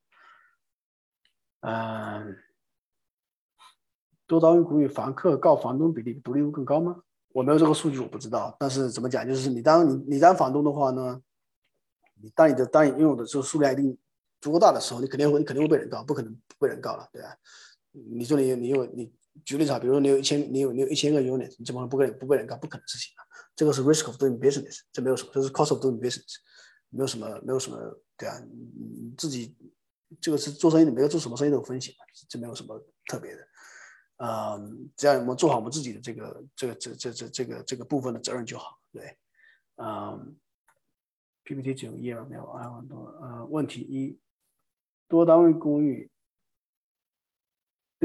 嗯，多单位公寓房客告房东比例独立屋更高吗？我没有这个数据，我不知道。但是怎么讲，就是你当你你当房东的话呢，你当你的当你拥有的这个数量一定足够大的时候，你肯定会你肯定会被人告，不可能不被人告了，对吧？你说你你有你举例子啊，比如说你有一千你有你有一千个 unit，你怎么能不跟不被人干？不可能事情啊！这个是 risk of doing business，这没有什么，这是 cost of doing business，没有什么没有什么，对啊，你自己。这个是做生意的，没有做什么生意都有风险嘛，这没有什么特别的，嗯，只要我们做好我们自己的这个这个这这这这个这个部分的责任就好，对，嗯，PPT 只有一页没有啊，很多呃，问题一，多单位公寓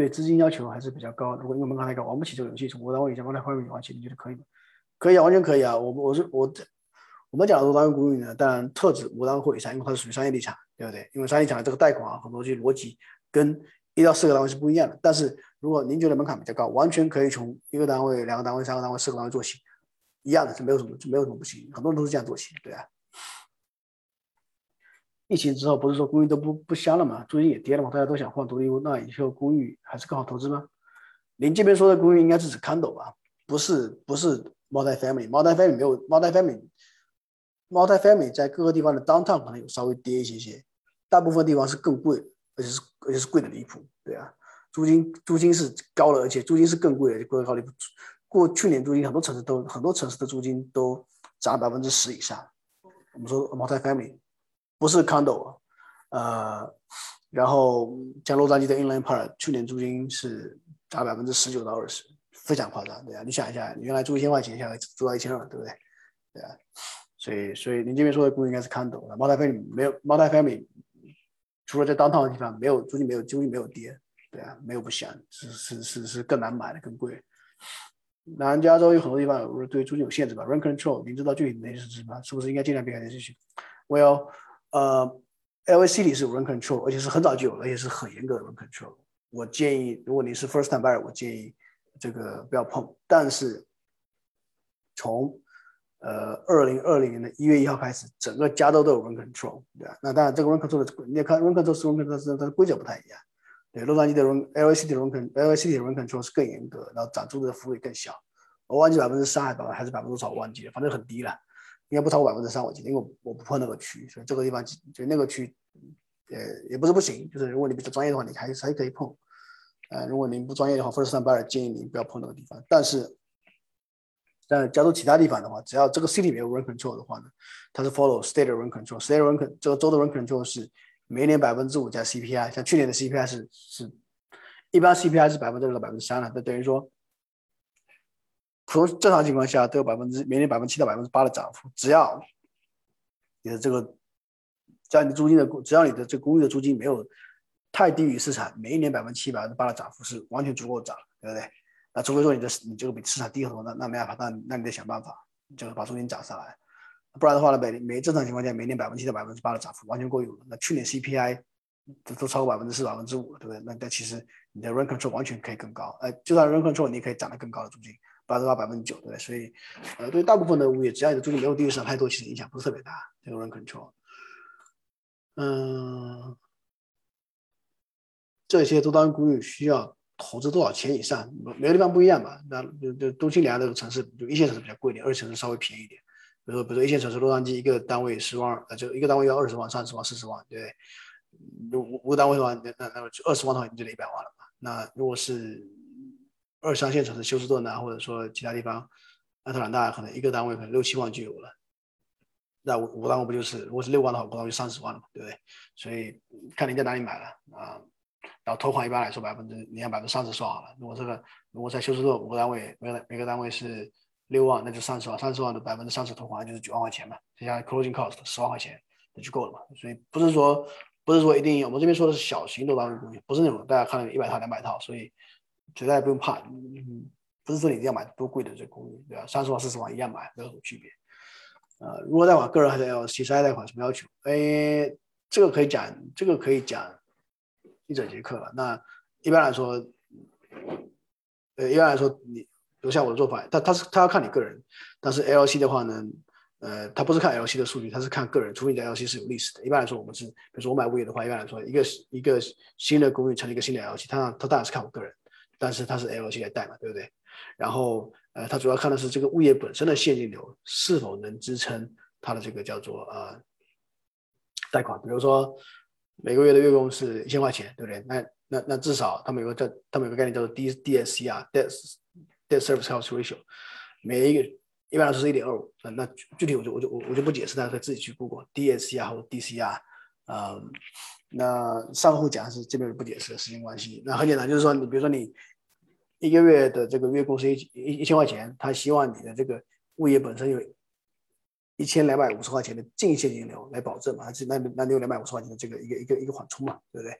对资金要求还是比较高，如果因为门槛太高，玩不起这个游戏，从多单位以下往那方面玩起，你觉得可以吗？可以啊，完全可以啊，我我是我这我们讲的多单位公寓呢，当然特指五单位或以上，因为它是属于商业地产。对不对？因为上你讲的这个贷款啊，很多这逻辑跟一到四个单位是不一样的。但是如果您觉得门槛比较高，完全可以从一个单位、两个单位、三个单位、四个单位做起，一样的是没有什么，就没有什么不行。很多人都是这样做起，对啊。疫情之后不是说公寓都不不香了嘛，租金也跌了嘛，大家都想换独立屋，那以后公寓还是更好投资吗？您这边说的公寓应该是指 condo 吧？不是，不是 multi-family，multi-family 没有 multi-family，multi-family 在各个地方的 downtown 可能有稍微跌一些些。大部分地方是更贵，而且是而且是贵的离谱，对啊，租金租金是高了，而且租金是更贵的，贵的高离谱。过去年租金很多城市都很多城市的租金都涨百分之十以上。我们说 multi-family 不是 condo，呃，然后像洛杉矶的 Inland Park 去年租金是涨百分之十九到二十，非常夸张，对啊，你想一下，你原来租一千块钱，现在租到一千二，对不对？对啊，所以所以您这边说的公寓应该是 condo，multi-family 没有 multi-family。除了在当套的地方，没有租金没有租金没有跌，对啊，没有不香，是是是是更难买的，更贵。南加州有很多地方有对租金有限制吧？Rent control，您知道具体哪些是什么？是不是应该尽量避开这些？Well，呃，L.A.C. 里是 rent control，而且是很早就有，了，也是很严格的 rent control。我建议，如果你是 first time buyer，我建议这个不要碰。但是从呃，二零二零年的一月一号开始，整个加州都有 rent control，对吧？那当然，这个 rent control 的，你看 rent control 是 rent control，它的规则不太一样。对，洛杉矶的 rent LAC 的 rent control，LAC 的 rent control 是更严格，然后涨租的幅度也更小。我忘记百分之三还是百分之多少，我忘记了，反正很低了，应该不超过百分之三，我记得，因为我我不碰那个区，所以这个地方就那个区，呃，也不是不行，就是如果你比较专业的话，你还还可以碰。呃，如果您不专业的话，或者上班建议您不要碰那个地方，但是。但是加州其他地方的话，只要这个 city 没有 rent control 的话呢，它是 follow state rent control。state rent 这个州的 rent control 是每年百分之五加 CPI。像去年的 CPI 是是，一般 CPI 是百分之二到百分之三了，那等于说，普通正常情况下都有百分之每年百分之七到百分之八的涨幅。只要你的这个，只要你租金的，只要你的这公寓的租金没有太低于市场，每一年百分之七百分之八的涨幅是完全足够涨，对不对？那除非说你的你这个比市场低很多，那那没办法，那那你得想办法，就是把租金涨上来，不然的话呢，每每正常情况下每年百分之七到百分之八的涨幅完全够用了。那去年 CPI 都都超过百分之四百分之五，对不对？那那其实你的 rent control 完全可以更高，呃，就算 rent control 你可以涨得更高的租金，百分之八百分之九，对？所以，呃，对大部分的物业，只要你的租金没有低于市场太多，其实影响不是特别大。这个 rent control，嗯，这些都当公寓需要。投资多少钱以上？每个地方不一样吧。那就就东西两这个城市，就一线城市比较贵一点，二线城市稍微便宜一点。比如说，比如说一线城市洛杉矶，一个单位十万，呃，就一个单位要二十万、三十万、四十万，对不对？五五个单位的话，那那那二十万的话，你就得一百万了嘛。那如果是二三线城市，休斯顿啊，或者说其他地方，亚特兰大，可能一个单位可能六七万就有了。那五五单位不就是，如果是六万的话，五个单位就三十万了嘛，对不对？所以看你在哪里买了啊。然后投款一般来说百分之，你按百分之三十算好了。如果这个如果在休斯顿五个单位，每个每个单位是六万，那就三十万，三十万的百分之三十投款就是九万块钱嘛，再加 closing cost 十万块钱，那就够了嘛。所以不是说不是说一定，我们这边说的是小型的单位公寓，不是那种大家看到一百套两百套，所以绝对不用怕。嗯，不是说你一定要买多贵的这公寓，对吧？三十万四十万一样买，没有什么区别。呃，如果贷款，个人还是要其实贷款什么要求？哎，这个可以讲，这个可以讲。一整节课了。那一般来说，呃，一般来说，你留下我的做法，他他是他要看你个人。但是 L C 的话呢，呃，他不是看 LC 的数据，他是看个人，除非你的 LC 是有历史的。一般来说，我们是，比如说我买物业的话，一般来说，一个一个新的公寓成立一个新的 LC，他他当然是看我个人，但是他是 LC 来贷嘛，对不对？然后，呃，他主要看的是这个物业本身的现金流是否能支撑他的这个叫做呃贷款。比如说每个月的月供是一千块钱，对不对？那那那至少他们有个叫他们有个概念叫做 D DSCR，Debt Debt Service Cost Ratio，每一个一般来说是一点二五。那那具体我就我就我我就不解释，大家可以自己去 Google DSCR 或者 DCR。呃，那上户讲是这边不解释时间关系。那很简单，就是说你比如说你。一个月的这个月供是一一一千块钱，他希望你的这个物业本身有一千两百五十块钱的净现金流来保证嘛？那那那你有两百五十块钱的这个一个一个一个缓冲嘛？对不对？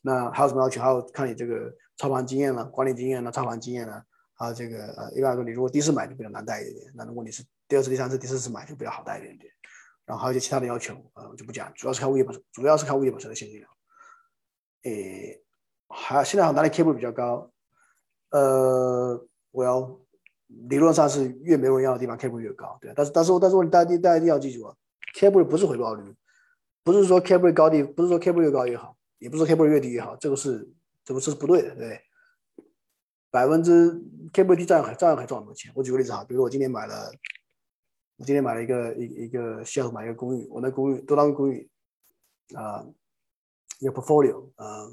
那还有什么要求？还有看你这个操盘经验了、管理经验了、操盘经验了，还有这个呃，一般来说你如果第一次买就比较难贷一点，那如果你是第二次、第三次、第四次买就比较好贷一点点。然后还有一些其他的要求，呃，我就不讲，主要是看物业本身，主要是看物业本身的现金流。诶，还现在好哪里 K 部比较高？呃，我要理论上是越没人要的地方 cap 越高，对。但是但是但是问大家大家一定要记住啊，cap 不是回报率，不是说 cap 高低，不是说 cap 越高越好，也不是说 cap 越低越好，这个是这个是不对的，对。百分之 cap 低照样照样还赚很多钱。我举个例子哈，比如我今年买了，我今天买了一个一一个西雅图买一个公寓，我那公寓多单位公寓啊，一个 portfolio 啊，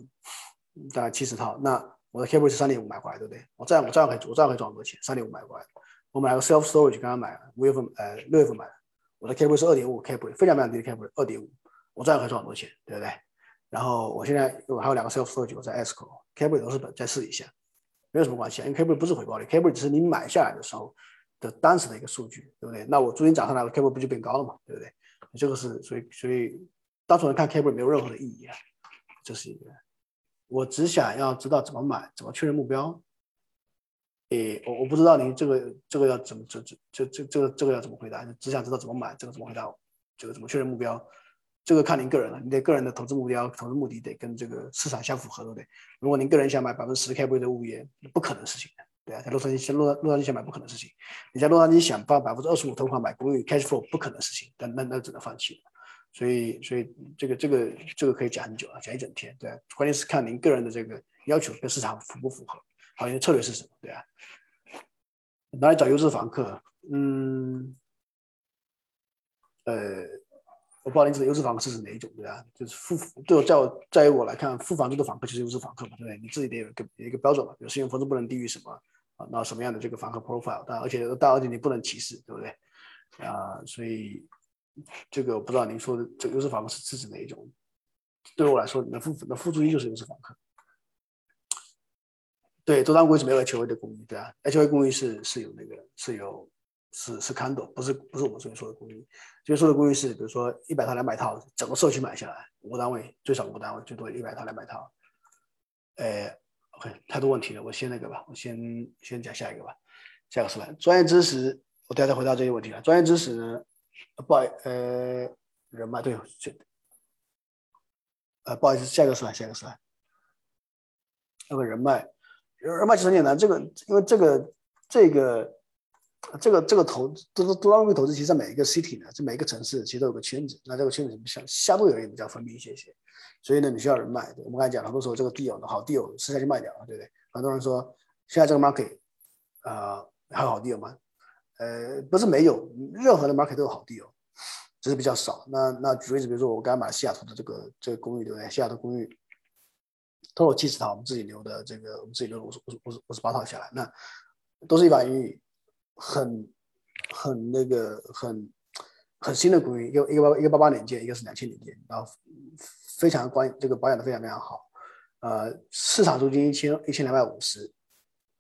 大概七十套，那。我的 cable 是三点五买回来，对不对？我这样我这样可以我这样可以赚很多钱。三点五买回来，我买了个 self storage，刚刚买了，五月份呃六月份买的，我的 cable 是二点五 cable，非常非常低的 cable，二点五，我这样可以赚很多钱，对不对？然后我现在我还有两个 self storage，我在 escrow，cable 都是本再试一下，没有什么关系啊，因为 cable 不是回报率，cable 只是你买下来的时候的当时的一个数据，对不对？那我租金涨上来了，cap 不就变高了嘛，对不对？这个是所以所以单纯看 cap 没有任何的意义啊，这是一个。我只想要知道怎么买，怎么确认目标。诶，我我不知道您这个这个要怎么这这这这这个这个要怎么回答？只想知道怎么买，这个怎么回答？这个怎么确认目标？这个看您个人了。你的个人的投资目标、投资目的得跟这个市场相符合，对不对？如果您个人想买百分之十开倍的物业，不可能事情的，对啊，在洛杉矶洛洛杉矶想买不可能的事情。你在洛杉矶想放百分之二十五投款买公寓，cash flow 不可能事情，但那那只能放弃了。所以，所以这个这个这个可以讲很久啊，讲一整天，对关键是看您个人的这个要求跟市场符不符合，好，您的策略是什么，对啊？哪里找优质房客？嗯，呃，我不知道您指的优质房客是指哪一种，对啊？就是付，对我在我在于我来看，付房租的房客就是优质房客嘛，对不对？你自己得有一个有一个标准嘛，比如信用分数不能低于什么那什么样的这个房客 profile，但而且但而且你不能歧视，对不对？啊，所以。这个我不知道您说的这个优质房客是指哪一种？对我来说，那付那付租金就是优质房客。对，多单位是没有 HOA 的公寓，对啊，HOA 公寓是是有那个是有是是 condo，不是不是我们这边说的公寓。这边说的公寓是，比如说一百套两百套，整个社区买下来，五个单位最少五个单位，最多一百套两百套。哎，OK，太多问题了，我先那个吧，我先先讲下一个吧。下一个是吧？专业知识，我待会再回答这些问题了。专业知识呢？不好意，呃，人脉对，这，呃，不好意思，下一个是吧？下一个是吧？那个人脉，人脉其实很简单，这个因为这个这个这个这个投都是多方位投资，其实在每一个 city 呢，在每一个城市其实都有个圈子，那这个圈子相相对而言比较封闭一些些，所以呢，你需要人脉。我们刚才讲，很多时候这个 deal 呢，好 deal 私下就卖掉了，对不对？很多人说现在这个 market 啊，还有好 deal 吗？呃，不是没有，任何的 market 都有好地哦，只是比较少。那那举例子，比如说我刚买西雅图的这个这个公寓，对不对？西雅图公寓，都有七十套，我们自己留的这个，我们自己留五十五十五十五十八套下来，那都是一百英语，很很那个很很新的公寓，一个一个八一个八八年建，一个是两千年建，然后非常关这个保养的非常非常好，呃，市场租金一千一千两百五十，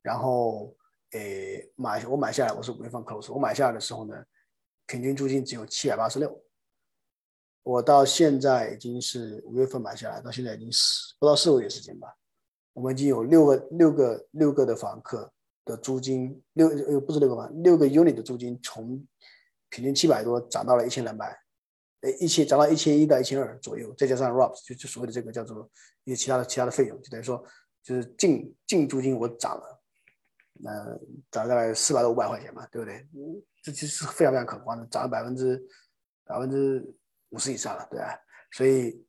然后。诶，买我买下来，我是五月份 close。我买下来的时候呢，平均租金只有七百八十六。我到现在已经是五月份买下来，到现在已经四不到四个月时间吧。我们已经有六个六个六个的房客的租金六呃不是六个房六个 unit 的租金从平均七百多涨到了一千两百，呃一千涨到一千一到一千二左右，再加上 robs 就就所谓的这个叫做一些其他的其他的费用，就等于说就是净净租金我涨了。呃，涨大概四百到五百块钱嘛，对不对？这其实是非常非常可观的，涨了百分之百分之五十以上了，对吧？所以，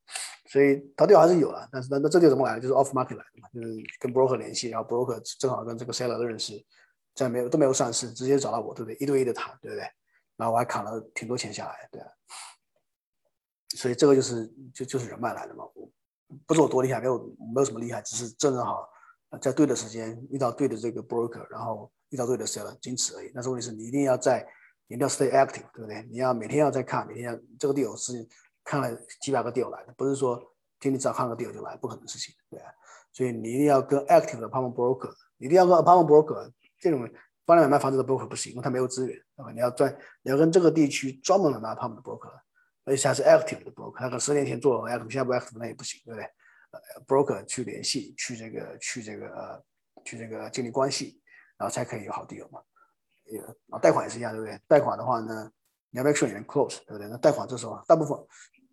所以它调还是有了，但是那那这就怎么来的？就是 off market 来的嘛，就是跟 broker 联系，然后 broker 正好跟这个 seller 认识，在没有都没有上市，直接找到我，对不对？一对一的谈，对不对？然后我还砍了挺多钱下来，对。所以这个就是就就是人脉来的嘛，不是我多厉害，没有没有什么厉害，只是正正好在对的时间遇到对的这个 broker，然后遇到对的 seller，仅此而已。但是问题是你一定要在，一定要 stay active，对不对？你要每天要在看，每天要这个 deal 是。看了几百个 deal 来的，不是说天天只要看个 deal 就来，不可能的事情，对啊。所以你一定要跟 active 的 apartment broker，一定要跟 apartment broker 这种帮你买卖房子的 broker 不行，因为他没有资源，对吧？你要专，你要跟这个地区专门的买 apartment 的 broker，而且还是 active 的 broker，他可十年前做 active，现在不 active 那也不行，对不对？呃，broker 去联系，去这个，去这个，呃，去这个建立关系，然后才可以有好 deal 嘛。也啊，贷款也是一样，对不对？贷款的话呢，你要 make sure 你能 close，对不对？那贷款这时候大部分。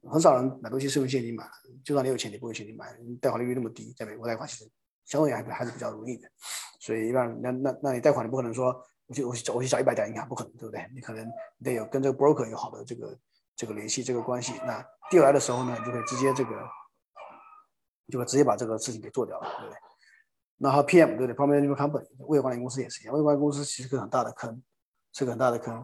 很少人买东西是用现金买，就算你有钱，你不会现金买，你贷款利率那么低，在美国贷款其实相对还还是比较容易的，所以一般那那那你贷款你不可能说我去我去找我去找一百家银行，不可能，对不对？你可能你得有跟这个 broker 有好的这个这个联系这个关系，那递来的时候呢，你就可以直接这个就会直接把这个事情给做掉了，对不对？然后 PM 对不对？Property Company 物业管理公司也是一样，物业管理公司其实是个很大的坑，是个很大的坑。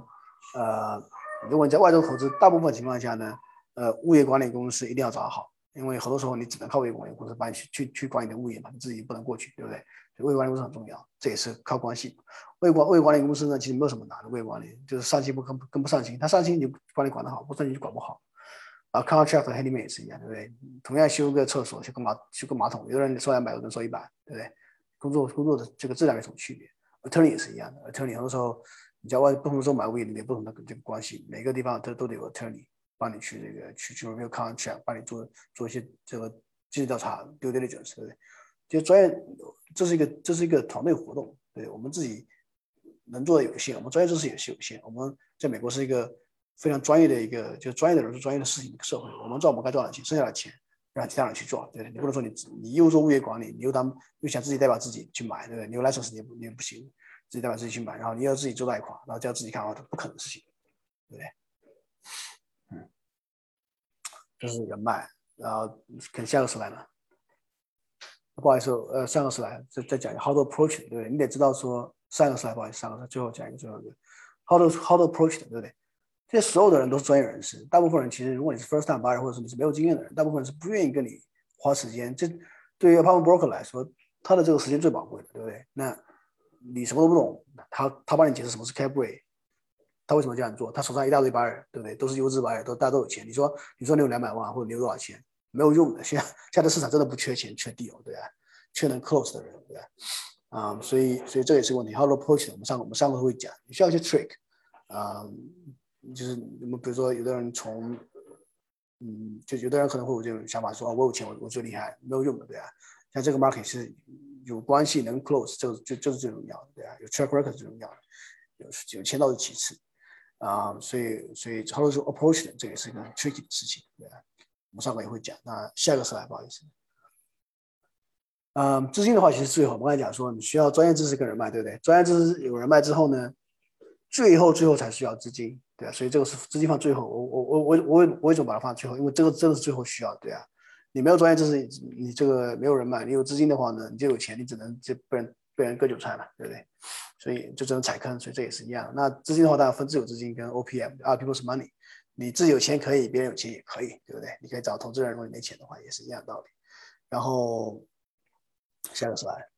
呃，如果你在外州投资，大部分情况下呢。呃，物业管理公司一定要找好，因为很多时候你只能靠物业管理公司帮你去去去管你的物业嘛，你自己不能过去，对不对？所以物业管理公司很重要，这也是靠关系。物业管物业管理公司呢，其实没有什么难的，物业管理就是上心不跟跟不上心，他上心你管理管得好，不上心就管不好。啊，contract 和 handyman 也是一样，对不对？同样修个厕所，修个马修个马桶，有的人收两百，有的人收一百，对不对？工作工作的这个质量有什么区别？attorney 也是一样的，attorney 很多时候你在外不同的时候买物业，里面不同的这个关系，每个地方都都得有 attorney。帮你去这个去去 review contract，帮你做做一些这个尽职调查，due diligence，对不对？就专业，这是一个这是一个团队活动，对我们自己能做的有限，我们专业知识也是有限。我们在美国是一个非常专业的一个，就专业的人做专业的事情社会。我们赚我们该赚的钱，剩下的钱让其他人去做，对不对？你不能说你你又做物业管理，你又当又想自己代表自己去买，对不对？你有 license 你你也不行，自己代表自己去买，然后你要自己做贷款，然后叫自己看啊，不可能的事情，对不对？就是人脉，然后看下个 slide 了。不好意思，呃，上个 slide 再再讲一个 how to approach，对不对？你得知道说上个 slide，不好意思，上个时最后讲一个最后一个 how to how to approach，对不对？这所有的人都是专业人士，大部分人其实如果你是 first time buyer 或者是你是没有经验的人，大部分人是不愿意跟你花时间。这对于 apartment broker 来说，他的这个时间最宝贵的，对不对？那你什么都不懂，他他帮你解释什么是 cap rate。他为什么这样做？他手上一大堆白人对不对？都是优质白人都大家都有钱。你说，你说你有两百万或者你有多少钱，没有用的。现在现在市场真的不缺钱，缺 deal，对吧？缺能 close 的人，对吧？啊，所以所以这也是个问题。How to approach？我们上我们上课会讲，你需要一些 trick，啊，就是我们比如说有的人从，嗯，就有的人可能会有这种想法，说我有钱，我我最厉害，没有用的，对吧？像这个 market 是有关系能 close，就就就是最重要的，对吧？有 track record 最重要的，有有签到是其次。啊，所以所以操作说 approach 这也是一个 tricky 的事情，对啊？我们上课也会讲。那下个是来，不好意思。嗯，资金的话，其实最后我们刚才讲说，你需要专业知识跟人脉，对不对？专业知识有人脉之后呢，最后最后才需要资金，对啊。所以这个是资金放最后，我我我我我我为什么把它放最后？因为这个真的是最后需要，对啊。你没有专业知识，你这个没有人脉，你有资金的话呢，你就有钱，你只能就被人被人割韭菜了，对不对？所以就只能踩坑，所以这也是一样。那资金的话，当然分自有资金跟 OPM 啊，people's money。你自己有钱可以，别人有钱也可以，对不对？你可以找投资人，如果你没钱的话，也是一样道理。然后下个说来。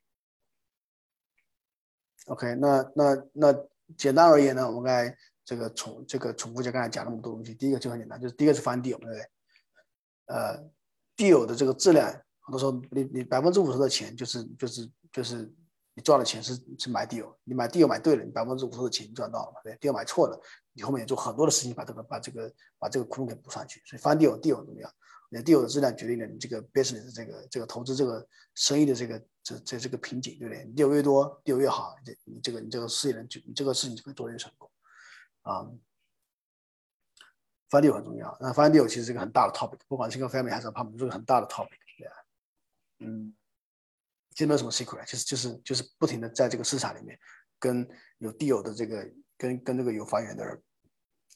OK，那那那简单而言呢，我们刚才这个重这个重复就刚才讲那么多东西。第一个就很简单，就是第一个是 find deal，对不对？呃，deal 的这个质量，很多时候你你百分之五十的钱就是就是就是。你赚的钱是是买 deal，你买 deal 买对了，你百分之五十的钱赚到了？对，deal 买错了，你后面也做很多的事情把这个把这个把这个窟窿给补上去。所以翻 deal deal 很重要，你 deal 的质量决定了你这个 business 这个这个投资这个生意的这个这这这个瓶颈，对不对？deal 越多，deal 越好，你你这个你这个事业能就你这个事情就会做得越成功啊。翻 deal 很重要，那翻 deal 其实是一个很大的 topic，不管是一个 family 还是 p a r t n 是很大的 topic，对啊，嗯。其实没有什么 secret，就是就是就是不停的在这个市场里面跟有地友的这个跟跟这个有房源的人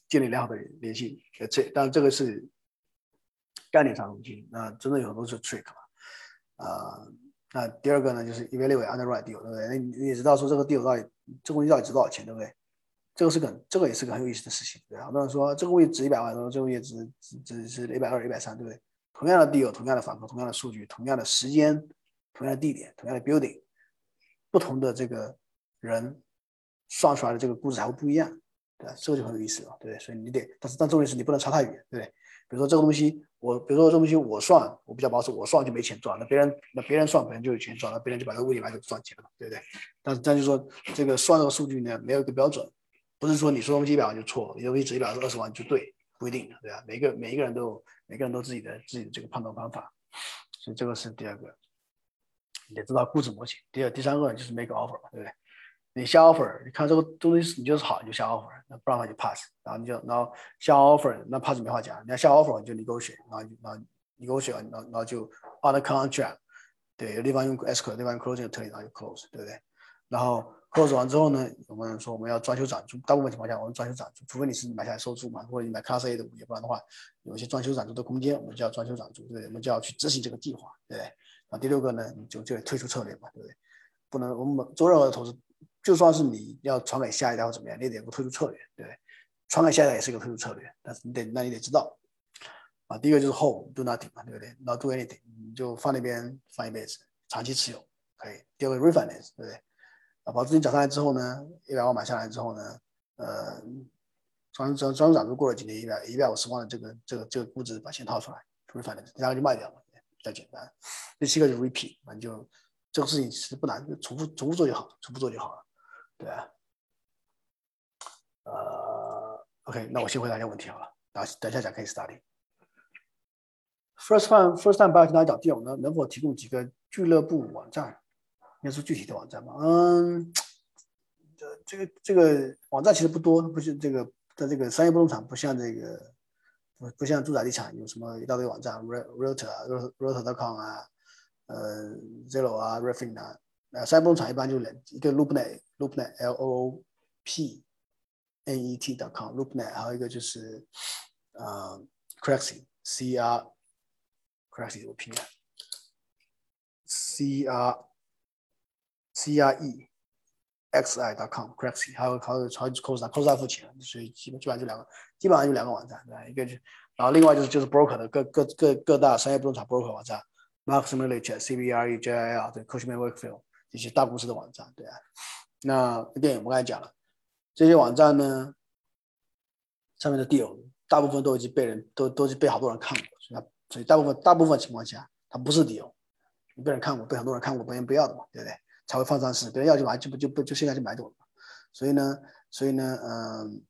建立良好的联系。呃，这当然这个是概念上的东西，那真的有很多是 trick 嘛。啊，那第二个呢就是 evaluate underwrite deal，对不对？那你也知道说这个 deal 到底这个东西到底值多少钱，对不对？这个是个这个也是个很有意思的事情，对吧？很多人说这个物业值一百万，说这个物业值值值是一百二、一百三，对不对？同样的地有同样的房客，同样的数据，同样的时间，同样的地点，同样的 building，不同的这个人算出来的这个估值还会不一样，对吧？这个就很有意思了，对？所以你得，但是但重点是你不能差太远，对不对？比如说这个东西，我比如说这个东西我算，我比较保守，我算就没钱赚，那别人那别人算可能就有钱赚，那别人就把这个物业买走赚钱了，对不对？但是但就说这个算这个数据呢，没有一个标准，不是说你说东西一百万就错，你东西值一百二十万就对。不一定，对吧？每个每一个人都有每个人都自己的自己的这个判断方法，所以这个是第二个，你得知道估值模型。第二、第三个就是 make offer，对不对？你下 offer，你看这个东西你就是好，你就下 offer，那不然的话就 pass，然后你就然后下 offer，那 pass 没话讲，你要下 offer 你就 negotiate，然后然后 negotiate，然后然后就 on the contract，对，有地方用 escrow，地方用 closing 特例，然后就 close，对不对？然后。close 完之后呢，我们说我们要装修展租，大部分情况下我们装修展租，除非你是买下来收租嘛，或者你买 Class A 的物业，不然的话，有一些装修展租的空间，我们就要装修展租，对不对？我们就要去执行这个计划，对不对？啊，第六个呢，你就就得退出策略嘛，对不对？不能我们做任何的投资，就算是你要传给下一代或怎么样，你也得有个退出策略，对不对？传给下一代也是一个退出策略，但是你得那你得知道，啊，第一个就是 hold do nothing 嘛，对不对？Not do anything，你就放那边放一辈子，长期持有可以。第二个 refinance，对不对？啊，把资金涨上来之后呢，一百万买下来之后呢，呃，装装装修涨租过了几年，一百一百五十万的这个这个这个估值把钱掏出来，特别反正第二个就卖掉了，比较简单。第七个就是 repeat，反正就这个事情其实不难，重复重复做就好，重复做就好了，对啊。呃，OK，那我先回答一下问题好了，然后等一下讲 case study。First one, first time buyer 跟大家讲第二呢，能否提供几个俱乐部网站？应该是具体的网站吧，嗯，这这个这个网站其实不多，不是这个在这个商业不动产不像这个不不像住宅地产有什么一大堆网站，realtor 啊，realtor.com 啊，呃，zillow 啊，refin 啊，呃，商业不动产一般就两一个 loopnet，loopnet，l o o p n e t.com，loopnet，还有一个就是呃，craxy，c r，craxy 我拼的，c r。c r e x i.com craxy，还有还有还有 cos，cos 付钱，所以基本基本上就两个，基本上就两个网站，对吧？一个就，然后另外就是就是 broker 的各各各各大商业不动产 broker 网站，Marks m i l l i c h c b r e j i l 对，Cushman Wakefield 这些大公司的网站，对啊。那电影我刚才讲了，这些网站呢，上面的 deal 大部分都已经被人都都是被好多人看过，所以所以大部分大部分情况下它不是 deal，你被人看过，被很多人看过，别人不要的嘛，对不对？才会放上市，别人要就买，就不就不就现在就买走了。所以呢，所以呢，嗯，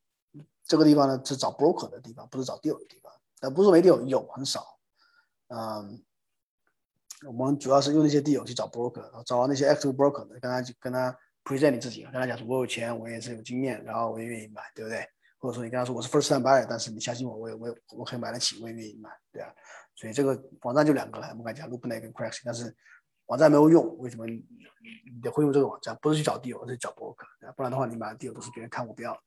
这个地方呢是找 broker 的地方，不是找 deal 的地方。但不是没 deal，有很少。嗯，我们主要是用那些 deal 去找 broker，然后找到那些 active broker 的，跟他跟他 present 你自己，跟他讲说我有钱，我也是有经验，然后我也愿意买，对不对？或者说你跟他说我是 first time buyer，但是你相信我，我也我也我可以买得起，我也愿意买，对啊。所以这个网站就两个了，我刚讲 LoopNet 跟 Crash，但是。网站没有用，为什么你得会用这个网站？不是去找 deal，而是找 broker，不然的话，你买的 deal 都是别人看过不要。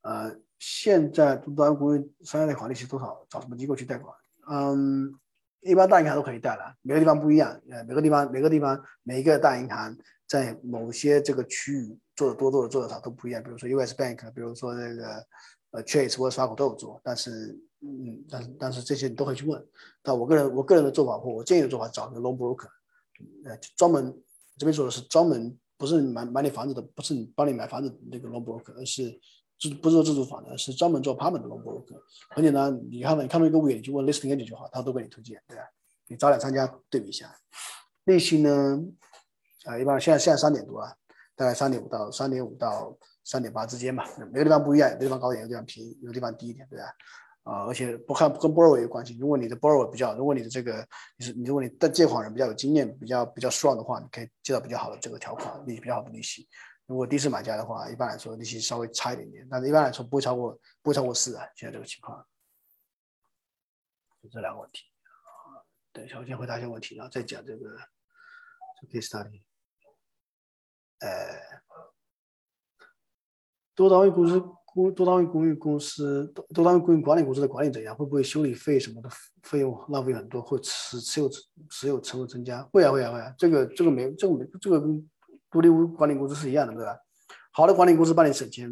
呃，现在多端公寓商业贷款利息多少？找什么机构去贷款？嗯，一般大银行都可以贷了，每个地方不一样。呃，每个地方每个地方每一个大银行在某些这个区域做的多，做的做的少都不一样。比如说 US Bank，比如说那个呃 Chase 或者 s 都有做，但是嗯，但是但是这些你都可以去问。但我个人我个人的做法或我建议的做法，找个 loan broker。呃，专门这边说的是专门，不是买买你房子的，不是你帮你买房子那个 loan broker，而是自不是做自住房的，是专门做 p a m e n t 的 loan broker。很简单，你看到你看到一个物业，你就问 listing agent 就好，他都给你推荐，对吧？你找两三家对比一下，利息呢，啊，一般现在现在三点多啊，大概三点五到三点五到三点八之间吧，每个地方不一样，有的地方高一点，有的地方便宜，有的地方低一点，对吧？啊，而且不看跟 borrower 有关系。如果你的 borrower 比较，如果你的这个你是你，如果你的借款人比较有经验，比较比较 strong 的话，你可以借到比较好的这个条款，利息比较好的利息。如果第一次买家的话，一般来说利息稍微差一点点，但是一般来说不会超过不会超过四啊。现在这个情况，就这两个问题。等一下，我先回答一下问题，然后再讲这个可以 study。呃，多单位公司公多单位公寓公司多多单位公寓管理公司的管理怎样？会不会修理费什么的费用浪费很多，或持持有持有成本增加？会啊会啊会啊，这个这个没这个没这个跟独立屋管理公司是一样的，对吧？好的管理公司帮你省钱，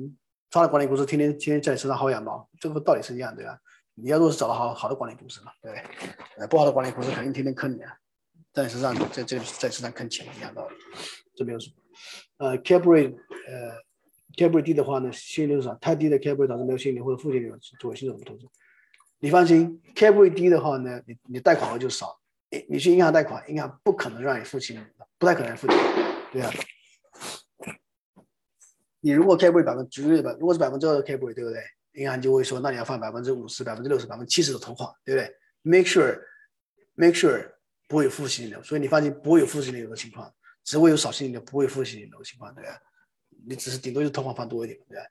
差的管理公司天天天天在你身上薅羊毛，这个道理是一样，对吧？你要如果是找到好好的管理公司嘛，对不对？呃，不好的管理公司肯定天天坑你啊，在你身上在这在身上坑钱一样道理，这没有什么。呃，cap rate，呃，cap rate 低的话呢，吸引力少，太低的 cap rate 导致没有现金流或者负现金流作为新手投资。你放心，cap rate 低的话呢，你你贷款额就少，你你去银行贷款，银行不可能让你付清，不太可能付清，对啊。你如果 cap rate 百分举例吧，如果是百分之二的 cap rate，对不对？银行就会说，那你要放百分之五十、百分之六十、百分之七十的投款，对不对？Make sure，make sure 不会有负现金流，所以你放心，不会有负现金流的情况。只会有少现金流，不会负现金流的情况，对吧？你只是顶多就是投放放多一点，对吧？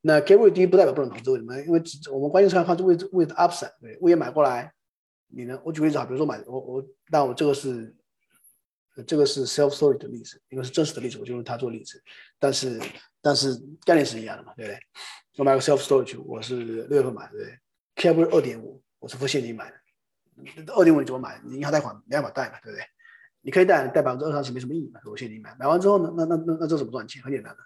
那 K 位低不代表不能投资，为什么？因为我们关键是要看位置位的 upside，对，物业买过来，你呢？我举个例子啊，比如说买我我，但我这个是这个是 self story 的例子，因为是真实的例子，我就用它做例子。但是但是概念是一样的嘛，对不对？我买个 self storage，我是六月份买，对不对？K 位二点五，我是付现金买的，二点五你怎么买？你银行贷款没办法贷嘛，对不对？你可以贷贷百分之二三十没什么意义嘛，我现金买，买完之后呢，那那那那这怎么赚钱？很简单的，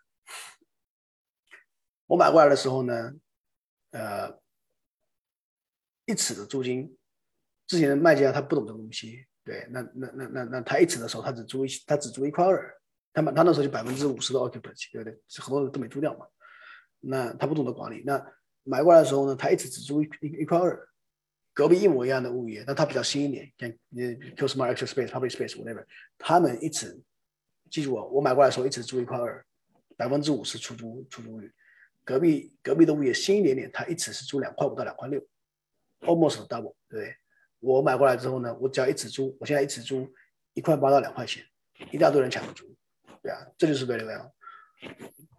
我买过来的时候呢，呃，一尺的租金，之前的卖家他不懂这个东西，对，那那那那那他一直的时候他只租一他只租一块二，他买他那时候就百分之五十的 occupancy，对不对？很多人都没租掉嘛，那他不懂得管理，那买过来的时候呢，他一直只租一一块二。隔壁一模一样的物业，但他比较新一点，像呃 Q Smart Extra Space、Public Space whatever，他们一直记住我，我买过来的时候一直租一块二，百分之五十出租出租率。隔壁隔壁的物业新一点点，他一直是租两块五到两块六，almost double，对不对？我买过来之后呢，我只要一直租，我现在一直租一块八到两块钱，一大堆人抢着租，对啊，这就是 very well。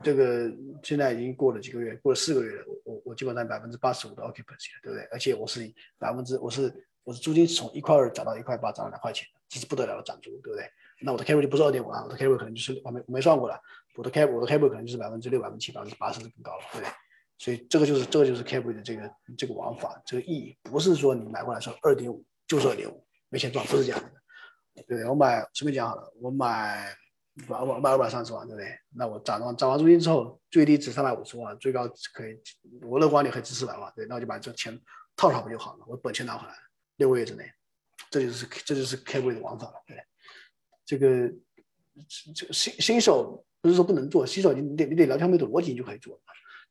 这个现在已经过了几个月，过了四个月了，我我我基本上百分之八十五的 occupancy 了，对不对？而且我是百分之我是我是租金从一块二涨到一块八，涨了两块钱，这是不得了的涨租，对不对？那我的 carry 就不是二点五啊，我的 carry 可能就是我没没算过了，我的 carry 我的 carry 可能就是百分之六、百分之七、百分之八甚至更高了，对不对？所以这个就是这个就是 carry 的这个这个玩法，这个意义不是说你买过来说二点五就是二点五，没钱赚，不是这样的，对？我买随便讲好了，我买。买我买二百三十万，对不对？那我涨完涨完租金之后，最低值三百五十万，最高可以，我乐观点可以值四百万，对，那我就把这钱套上不就好了？我本钱拿回来，六个月之内，这就是这就是开会的玩法了，对。这个这个新新手不是说不能做，新手你你得你得聊天没的逻辑你就可以做，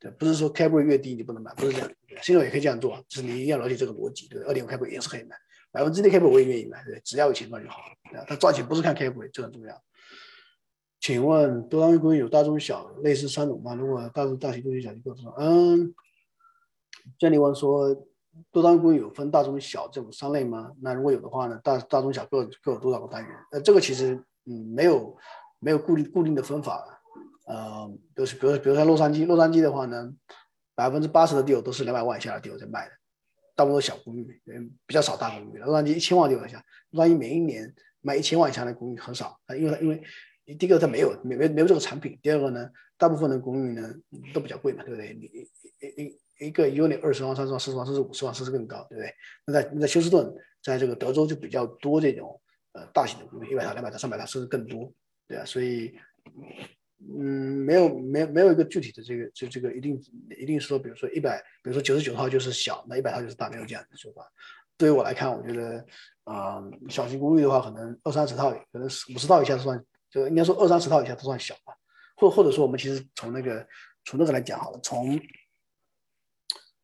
对，不是说开会越低你不能买，不是这样，新手也可以这样做，只是你一定要了解这个逻辑，对，二点五开会也是可以买，百分之一开会我也愿意买，对，只要有钱赚就好了，对，他赚钱不是看开会，这很重要。请问多单位公寓有大中小类似三种吗？如果大中大型中型小型够多少？嗯，建立问说多单位公寓有分大中小这种三类吗？那如果有的话呢，大大中小各各有多少个单元？呃，这个其实嗯没有没有固定固定的分法，呃，都是比如比如说洛杉矶，洛杉矶的话呢，百分之八十的地有都是两百万以下的地有在卖的，大部分小公寓，嗯，比较少大公寓。洛杉矶一千万地以下，洛杉矶每一年卖一千万以下的公寓很少，啊，因为因为。第一个它没有没没没有这个产品，第二个呢，大部分的公寓呢都比较贵嘛，对不对？你一一一个 unit 二十万、三十万、四十万，甚至五十万，甚至更高，对不对？那在那在休斯顿，在这个德州就比较多这种呃大型的公寓，一百套、两百套、三百套，甚至更多，对啊，所以嗯，没有没有没有一个具体的这个就这个一定一定说，比如说一百，比如说九十九套就是小，那一百套就是大，没有这样的说法。对于我来看，我觉得啊，小型公寓的话，可能二三十套，可能五十套以下算。就应该说二三十套以下都算小吧，或或者说我们其实从那个从那个来讲好了，从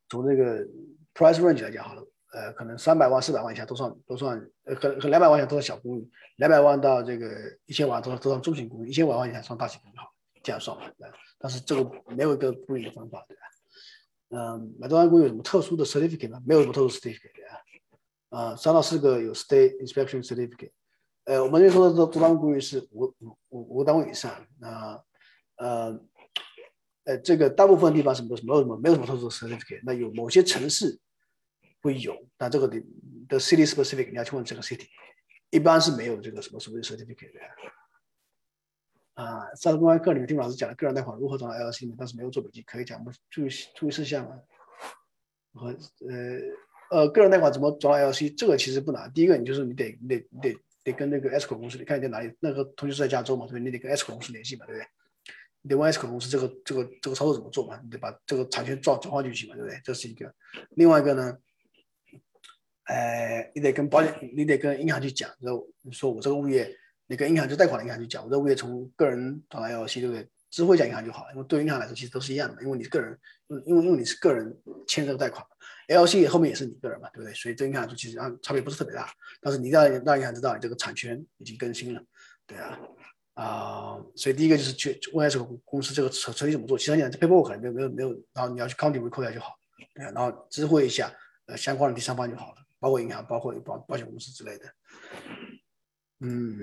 从那个 price range 来讲好了，呃，可能三百万四百万以下都算都算，呃，可能两百万以下都是小公寓，两百万到这个一千万都都算中型公寓，一千万万以下算大型公寓好，这样算吧，对但是这个没有一个固定的方法，对吧？嗯，买多安公寓有什么特殊的 certificate 吗？没有什么特殊 certificate 啊，呃，三到四个有 state inspection certificate。呃，我们这说的这多单位公寓是五五五五个单位以上，那呃呃，这个大部分地方是没有什么没有什么特殊的 certificate，那有某些城市会有，但这个的的 city specific 你要去问这个 city，一般是没有这个什么所谓的 certificate 的。啊，上次公开课里面丁老师讲了个人贷款如何转到 LC 但是没有做笔记，可以讲吗？注意注意事项啊。和呃呃，个人贷款怎么转 LC？这个其实不难。第一个，你就是你得你得你得得跟那个 S 口公司，你看你在哪里？那个同学是在加州嘛，对不对？你得跟 S 口公司联系嘛，对不对？你得问 S 口公司这个这个这个操作怎么做嘛？你得把这个产权转转换进去嘛，对不对？这是一个。另外一个呢，呃，你得跟保险，你得跟银行去讲，然后说我这个物业，你跟银行就贷款的银行去讲，我这个物业从个人转到 LC，对不对？知会讲银行就好了，因为对银行来说其实都是一样的，因为你是个人，因为因为你是个人签这个贷款，LC 后面也是你个人嘛，对不对？所以对银行来说其实啊差别不是特别大，但是你要让银行知道你这个产权已经更新了，对啊，啊，所以第一个就是去问下这个公司这个程程序怎么做，其他你这 paperwork 没有没有没有，然后你要去 county record 就好，对，然后知会一下呃相关的第三方就好了，包括银行，包括保保险公司之类的，嗯。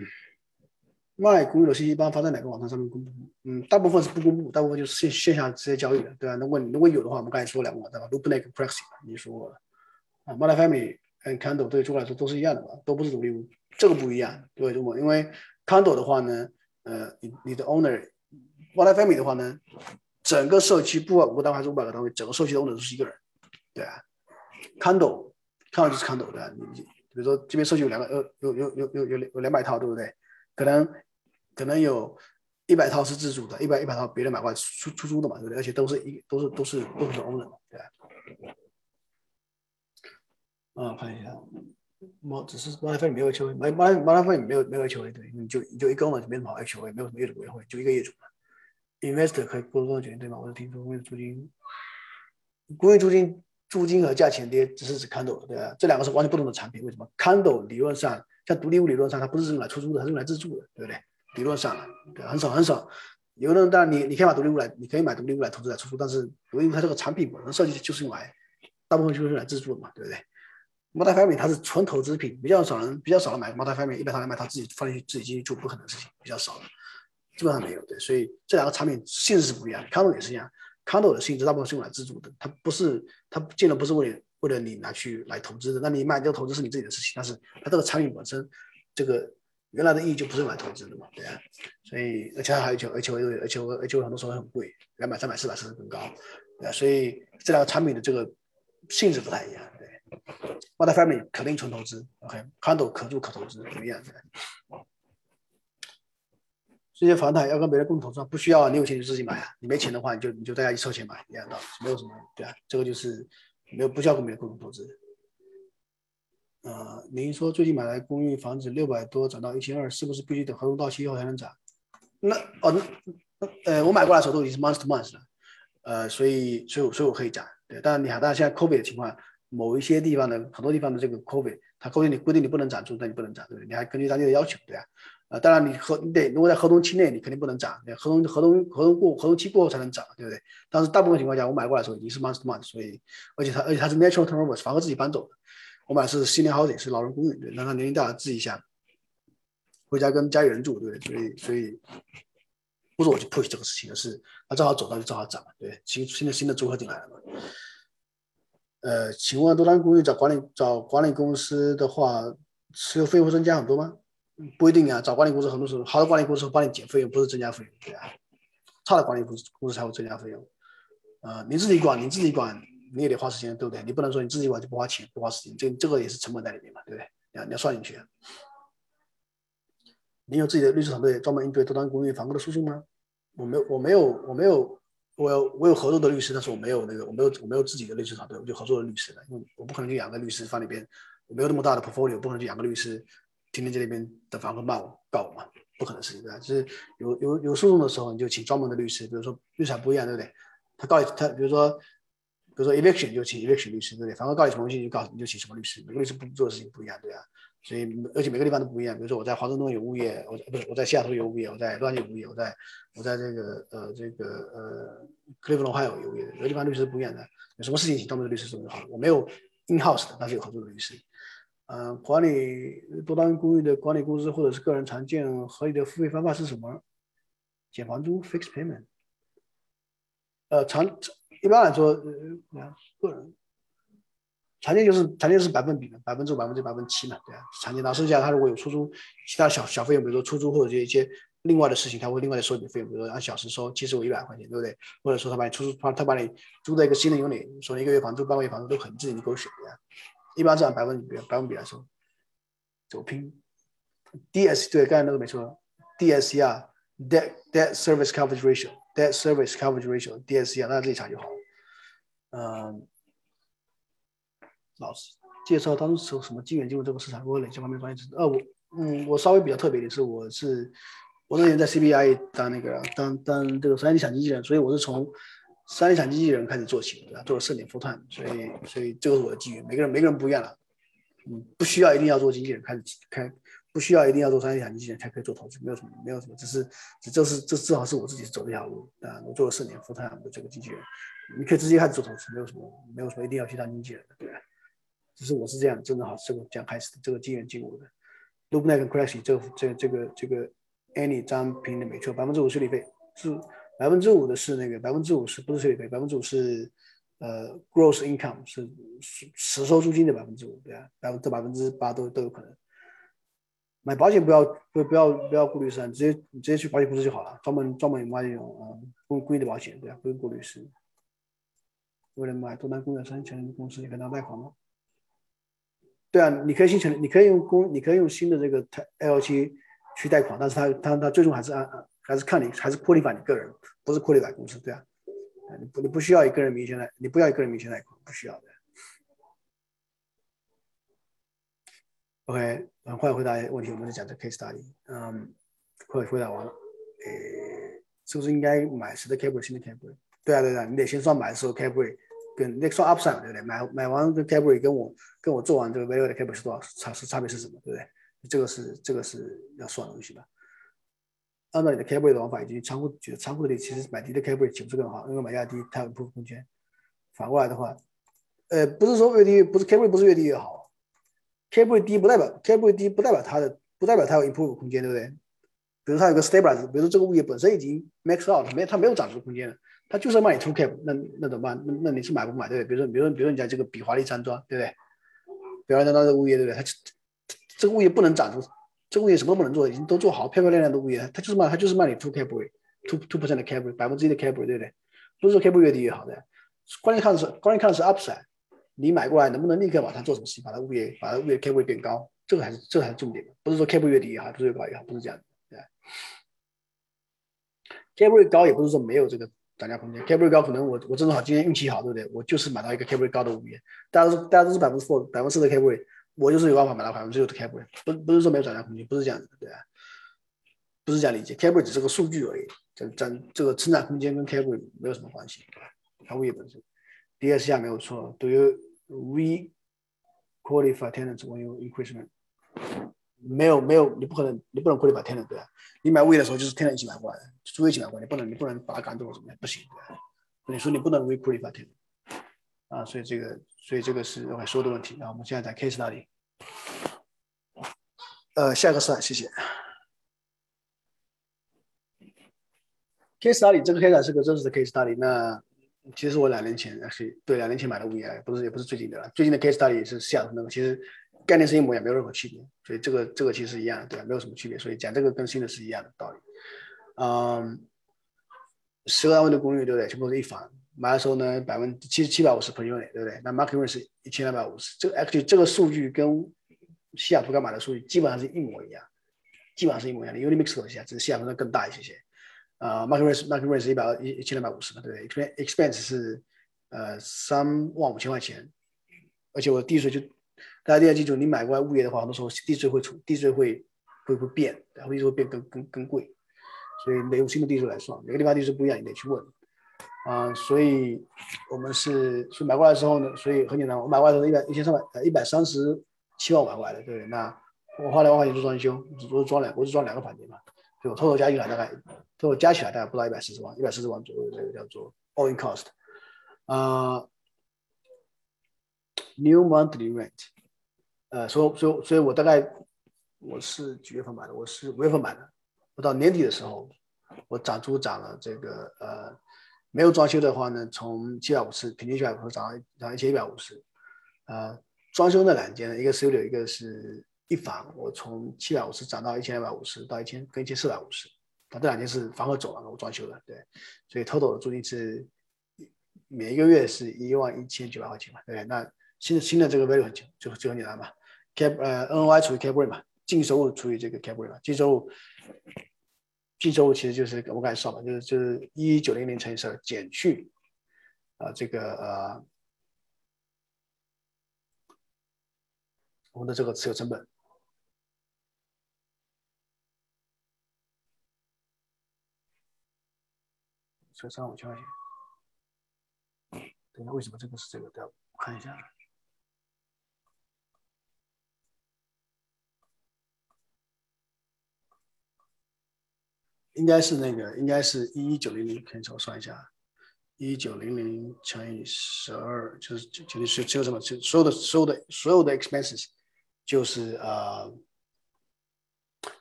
卖公寓的信息一般发在哪个网站上面公布？嗯，大部分是不公布，大部分就是线线下直接交易的，对吧？如果如果有的话，我们刚才说两个网站吧，Loopneck、Prexy，你说过了啊，Multifamily 和 Candle 对中国来说都是一样的吧，都不是独立屋，这个不一样，对中国？因为 Candle 的话呢，呃，你你的 Owner，Multifamily 的话呢，整个社区不管五个单位还是五百个单位，整个社区的 Owner 都是一个人，对啊，Candle，Candle，Candle 就是 Candle，对吧？你你比如说这边社区有两个，呃，有有有有有有两百套，对不对？可能可能有一百套是自主的，一百一百套别人买过来出出租的嘛，对不对？而且都是一都是都是都是 owner，对吧？啊，看一下，猫只是猫来分没有 HOA，猫猫猫来分没有没有 HOA，对，你就你就一个 owner 没什么好 HOA，没有什么业主委员会，就一个业主嘛。Investor 可以过多少决定对吗？我是听说公寓租金，公寓租金租金和价钱跌只是指 condo，对吧？这两个是完全不同的产品，为什么？condo 理论上。像独立屋理论上，它不是用来出租的，它是用来自住的，对不对？理论上，对，很少很少。有的人当然你你可以买独立屋来，你可以买独立屋来投资来出租，但是独立屋它这个产品本身设计就是用来，大部分就是用来自住的嘛，对不对？Multifamily 它是纯投资品，比较少人比较少人买 Multifamily，一般他来买他自己放进去自己进去住，不可能的事情，比较少的，基本上没有。对，所以这两个产品性质是不一样的。Condo 也是一样，Condo 的性质大部分是用来自住的，它不是它建的不是为了。为了你拿去来投资的，那你买这个投资是你自己的事情，但是它这个产品本身，这个原来的意义就不是用来投资的嘛，对啊，所以而且还有就而且而且而且很多时候很贵，两百、三百、四百甚至更高，对啊，所以这两个产品的这个性质不太一样，对。m u l t i Family 肯定纯投资，OK，康斗可住可投资怎么样的。这些房产要跟别人共同投资，不需要你有钱就自己买啊，你没钱的话你就你就大家一凑钱买一样的，没有什么对啊，这个就是。没有不需要跟别人共同投资。呃，您说最近买来公寓房子六百多涨到一千二，是不是必须等合同到期以后才能涨？那哦，那呃，我买过来的时候都已经是 month to month 了，呃，所以所以所以我可以涨。对，当然你看，当然现在 COVID 的情况，某一些地方的很多地方的这个 COVID，它规定你规定你不能涨租，那你不能涨，对不对？你还根据当地的要求，对啊。啊，当然你合你得如果在合同期内，你肯定不能涨，合同合同合同过合同期过后才能涨，对不对？但是大部分情况下，我买过来的时候已经是 month to month，所以而且它而且它是 natural turnover，是房客自己搬走的。我买的是 senior housing，是老人公寓，对，让他年龄大了自己想回家跟家里人住，对不对？所以所以不是我去 push 这个事情，而是他正好走到就正好涨，对，新新的新的租客进来了嘛。呃，请问多单公寓找管理找管理公司的话，持有费用增加很多吗？不一定啊，找管理公司很多时候，好的管理公司帮你减费用，不是增加费用，对啊。差的管理公司公司才会增加费用。呃，你自己管，你自己管，你也得花时间，对不对？你不能说你自己管就不花钱，不花时间，这这个也是成本在里面嘛，对不对？你要你要算进去。你有自己的律师团队专门应对多单公寓房客的诉讼吗？我没有，我没有，我没有，我有我有合作的律师，但是我没有那个，我没有我没有自己的律师团队，我就合作的律师了，因为我不可能就养个律师放里边，我没有那么大的 portfolio，不可能就养个律师。天天在那边等房客骂我告我嘛，不可能事情对吧？就是有有有诉讼的时候，你就请专门的律师，比如说律师不一样，对不对？他告你，他比如说比如说 eviction 就请 eviction 律师，对不对？房客告你什么东西就告你就请什么律师，每个律师不做的事情不一样，对吧？所以而且每个地方都不一样。比如说我在华盛顿有物业，我不是我在西雅图有物业，我在洛杉矶有物业，我在我在这个呃这个呃克利夫兰还有有物业，每个地方律师不一样的。有什么事情请专门的律师做就好了。我没有 in house 的，但是有合作的律师。嗯，管理多单公寓的管理公司或者是个人常见合理的付费方法是什么？减房租 （fixed payment）。呃，常一般来说，呃，个人常见就是常见是百分比的，百分之五、百分之百分之七嘛，对啊，常见。然后剩下他如果有出租其他小小费用，比如说出租或者一些另外的事情，他会另外的收你费用，比如说按小时收，七十五、一百块钱，对不对？或者说他把你出租，他他把你租在一个新的 unit，说一个月房租、半个月房租都很自己勾选的呀，一般是按百分比百分比来说。走拼，DS 对，刚才那个没错，DSCR debt debt service coverage ratio debt service coverage ratio DSCR，那自己查就好。嗯。老师介绍当时什么机缘进入这个市场，我哪些方面专业知识？呃，我嗯，我稍微比较特别的是，我是我那年在 CBI 当那个当当这个商业地产经纪人，所以我是从商业地产经纪人开始做起，对吧？做了四年 full time，所以所以这个是我的机遇。每个人每个人不一样了，嗯，不需要一定要做经纪人开始开，不需要一定要做商业地产经纪人才可以做投资，没有什么没有什么，只是只这是这正好是我自己走这条路啊，我做了四年 full time 的这个经纪人，你可以直接开始做投资，没有什么没有什么一定要去当经纪人的，对？只是我是这样，真的好，这个这样开始的，这个机缘进入的。Loopneck c r a s h 这个这这个这个 Any 张平的没错，百分之五税理费是百分之五的是那个百分之五是不是税理费？百分之五是呃 gross income 是实收租金的百分之五，对啊，百分这百分之八都都有可能。买保险不要不不要不要顾律师，直接你直接去保险公司就好了，专门专门买那种啊公公益的保险，对啊，不用顾律师。为了买多单公寓三千公司，你可以拿贷款吗？对啊，你可以新成立，你可以用公，你可以用新的这个 L 七去贷款，但是它它它最终还是按还是看你还是扩立法你个人，不是扩立法公司，对啊，你不你不需要以个人名义先贷，你不要以个人名义先贷款，不需要的。OK，很快回答问题，我们就讲这 case study，嗯，快回答完了，诶，是不是应该买谁的 c a p r 新的 c a p r 对啊对啊，你得先算买的时候 c a p r 跟那算 upside 对不对？买买完的 c a b r y 跟我跟我做完这个 value 的 c a b r y 是多少？差是差别是什么？对不对？这个是这个是要算的东西吧。按照你的 c a b r y 的玩法，以及仓库觉得仓库里其实买低的 c a b r y 岂不是更好？因为买价低，它有部分空间。反过来的话，呃，不是说越低不是 c a b r y 不是越低越好 c a b r y 低不代表 c a b r y 低不代表它的不代表它有 improve 空间，对不对？比如它有个 stabilize，比如说这个物业本身已经 max out，没它没有涨值空间了。它就是要卖你 two cap，那那怎么办？那那你是买不买？对不对？比如说，比如说，比如说你家这个比华利山庄，对不对？比华利山庄的物业，对不对？它这个物业不能涨出，这个物业什么都不能做，已经都做好漂漂亮亮的物业，他就是卖，他就是卖你 two cap rate，two two percent 的 cap rate，百分之一的 cap rate，对不对？不是说 cap rate 越低越好的，关键看的是关键看的是 upside，你买过来能不能立刻把它做什么事，把它物业把它物业 cap rate 变高，这个还是这个还是重点，不是说 cap rate 越低越好，不是越高越好，不是这样的，对 cap rate 高也不是说没有这个。涨价空间，Cap Rate 高，可能我我正好今天运气好，对不对？我就是买到一个 Cap Rate 高的物业，大家都大家都是百分之 four 百分之四的 Cap Rate，我就是有办法买到百分之六的 Cap Rate，不不是说没有涨价空间，不是这样子的，对吧？不是这样理解，Cap Rate 只是个数据而已，涨涨这个成长空间跟 Cap Rate 没有什么关系，对吧它物业本身。第二项没有错，Do you re qualify tenants when you increase？没有没有，你不可能，你不能 qualify tenant 对吧？你买物业的时候就是 tenant 一起买过来的，租一起买过来，你不能你不能把它赶走怎么样？不行，你说你不能 re qualify tenant 啊，所以这个所以这个是 OK 说的问题那。我们现在在 case 那里，呃，下一个市场谢谢。case study 这个 case 是个真实的 case study，那其实我两年前是对两年前买的物业，不是也不是最近的了，最近的 case study 是西雅图那个，其实。概念是一模一样，没有任何区别，所以这个这个其实一样的，对吧？没有什么区别，所以讲这个跟新的是一样的道理。嗯，十个单位的公寓，对不对？全部是一房，买的时候呢，百分七七百五十 per unit，对不对？那 market rent 是一千两百五十，这个 actually 这个数据跟西雅图刚买的数据基本上是一模一样，基本上是一模一样的。Unimix 一下，只是西雅图更大一些些。啊，market rent market rent 是一百一一千两百五十嘛，对不对？expense 是呃三万五千块钱，而且我地税就。大家一定要记住，你买过来物业的话，很多时候地税会出，地税会会会变，然后地税会变更更更贵，所以得用新的地税来算。每个地方地税不一样，你得去问。啊，所以我们是去买过来的时候呢，所以很简单，我买过来的时候一百一千三百呃一百三十七万买过来的，对？那我花两万块钱做装修，只是装两，我是装两个房间嘛，就我偷偷加起来大概，偷偷加起来大概不到一百四十万，一百四十万左右这个叫做 all in cost。啊，new monthly rent。呃，所以，所以，所以我大概我是几月份买的？我是五月份买的。我到年底的时候，我涨租涨了这个呃，没有装修的话呢，从七百五十平均下来，我涨到涨一千一百五十。呃，装修那两间，一个 studio，一个是一房，我从七百五十涨到一千两百五十，到一千跟一千四百五十。那，这两间是房客走了，我装修的，对，所以 total 的租金是每一个月是一万一千九百块钱嘛，对那新的新的这个 value 很就就很简单嘛，cap 呃 NOI 除以 cap rate 嘛，净收入除以这个 cap rate 嘛，净收入净收入其实就是我刚才说嘛，就是就是一九零零乘以十二减去啊这个呃我们的这个持有成本。这三五千块钱，等一下为什么这个是这个？对，我看一下，应该是那个，应该是一一九零零，可以我算一下，一九零零乘以十二，就是就就是只有什么？就所有的所有的所有的 expenses，就是呃，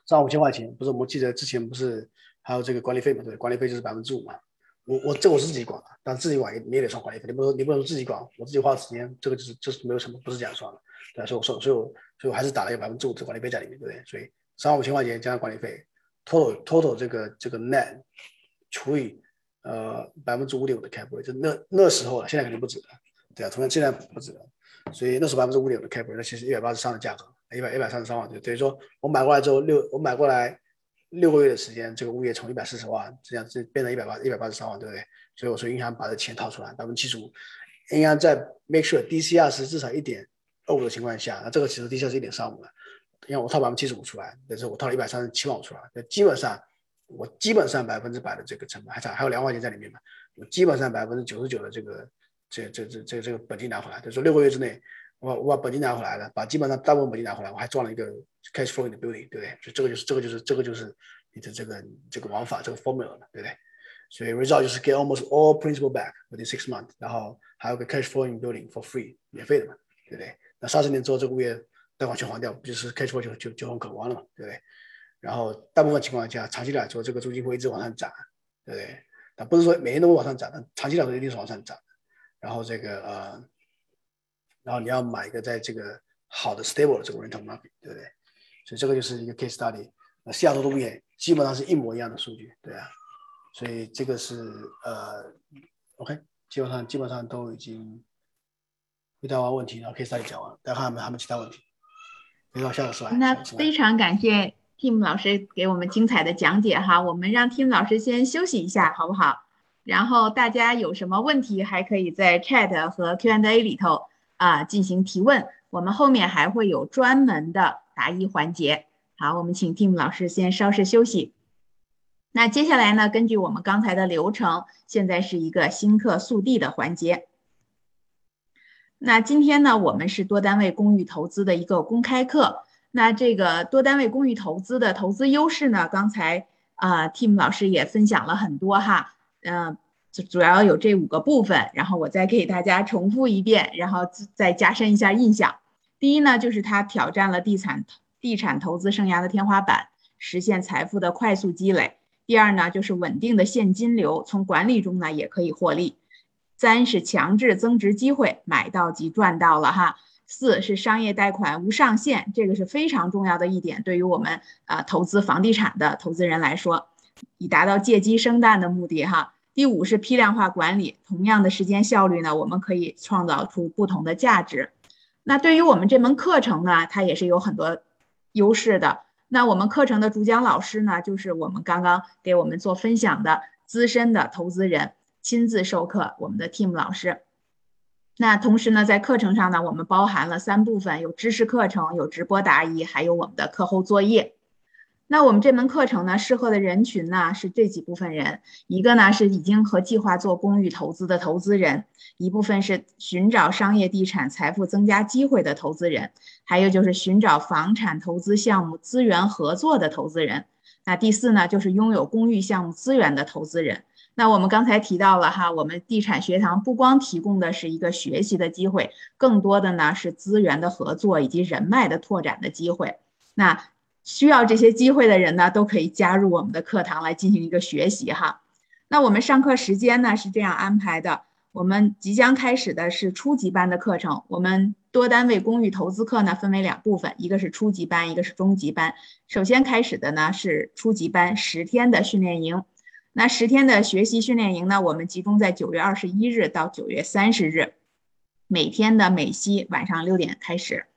三万五千块钱。不是，我们记得之前不是还有这个管理费嘛？对，管理费就是百分之五嘛。我我这我是自己管，但自己管也你也得算管理费，你不能你不能自己管，我自己花时间，这个就是就是没有什么，不是这样算的，对，所以我说，所以我所以我还是打了一个百分之五的管理费在里面，对不对？所以三万五千块钱加上管理费，total total 这个这个 net 除以呃百分之五点五的 cap rate，就那那时候了，现在肯定不止了，对啊，同样现在不止了，所以那时候百分之五点五的 cap rate，那其实一百八十三的价格，一百一百三十三万，就等于说我买过来之后六我买过来。六个月的时间，这个物业从一百四十万这样子变成一百八一百八十三万，对不对？所以我说银行把这钱掏出来百分之七十五，银行在 make sure DCR 是至少一点二五的情况下，那这个其实 DCR 是一点三五了，因为我套百分之七十五出来，但是我套了一百三十七万五出来，那基本上我基本上百分之百的这个成本还差还有两万块钱在里面嘛，我基本上百分之九十九的这个这这这这这个本金拿回来，就是说六个月之内。我我把本金拿回来了，把基本上大部分本金拿回来，我还赚了一个 cash flow in the building，对不对？所以这个就是这个就是这个就是你的这个这个玩法这个 formula 对不对？所以 result 就是 get almost all principal back within six months，然后还有个 cash flowing building for free，免费的嘛，对不对？那三十年之后这个物业业贷款全还掉，不就是 cash flow 就就就很可观了嘛，对不对？然后大部分情况下，长期来说这个租金会一直往上涨，对不对？但不是说每年都会往上涨，但长期来说一定是往上涨。然后这个呃。然后你要买一个在这个好的 stable 这个 rental market，对不对？所以这个就是一个 case study。那西雅图的物业基本上是一模一样的数据，对啊。所以这个是呃，OK，基本上基本上都已经回答完问题，然后 case study 讲完，大家看有没有还有其他问题？回到下个 slide。那非常感谢 Tim 老师给我们精彩的讲解哈，我们让 Tim 老师先休息一下，好不好？然后大家有什么问题还可以在 chat 和 Q&A 里头。啊，进行提问，我们后面还会有专门的答疑环节。好，我们请 Tim 老师先稍事休息。那接下来呢，根据我们刚才的流程，现在是一个新客速递的环节。那今天呢，我们是多单位公寓投资的一个公开课。那这个多单位公寓投资的投资优势呢，刚才啊，Tim 老师也分享了很多哈，嗯。主要有这五个部分，然后我再给大家重复一遍，然后再加深一下印象。第一呢，就是它挑战了地产地产投资生涯的天花板，实现财富的快速积累。第二呢，就是稳定的现金流，从管理中呢也可以获利。三是强制增值机会，买到即赚到了哈。四是商业贷款无上限，这个是非常重要的一点，对于我们啊投资房地产的投资人来说，以达到借鸡生蛋的目的哈。第五是批量化管理，同样的时间效率呢，我们可以创造出不同的价值。那对于我们这门课程呢，它也是有很多优势的。那我们课程的主讲老师呢，就是我们刚刚给我们做分享的资深的投资人，亲自授课，我们的 Tim 老师。那同时呢，在课程上呢，我们包含了三部分，有知识课程，有直播答疑，还有我们的课后作业。那我们这门课程呢，适合的人群呢是这几部分人，一个呢是已经和计划做公寓投资的投资人，一部分是寻找商业地产财富增加机会的投资人，还有就是寻找房产投资项目资源合作的投资人。那第四呢，就是拥有公寓项目资源的投资人。那我们刚才提到了哈，我们地产学堂不光提供的是一个学习的机会，更多的呢是资源的合作以及人脉的拓展的机会。那需要这些机会的人呢，都可以加入我们的课堂来进行一个学习哈。那我们上课时间呢是这样安排的，我们即将开始的是初级班的课程。我们多单位公寓投资课呢，分为两部分，一个是初级班，一个是中级班。首先开始的呢是初级班十天的训练营。那十天的学习训练营呢，我们集中在九月二十一日到九月三十日，每天的美西晚上六点开始。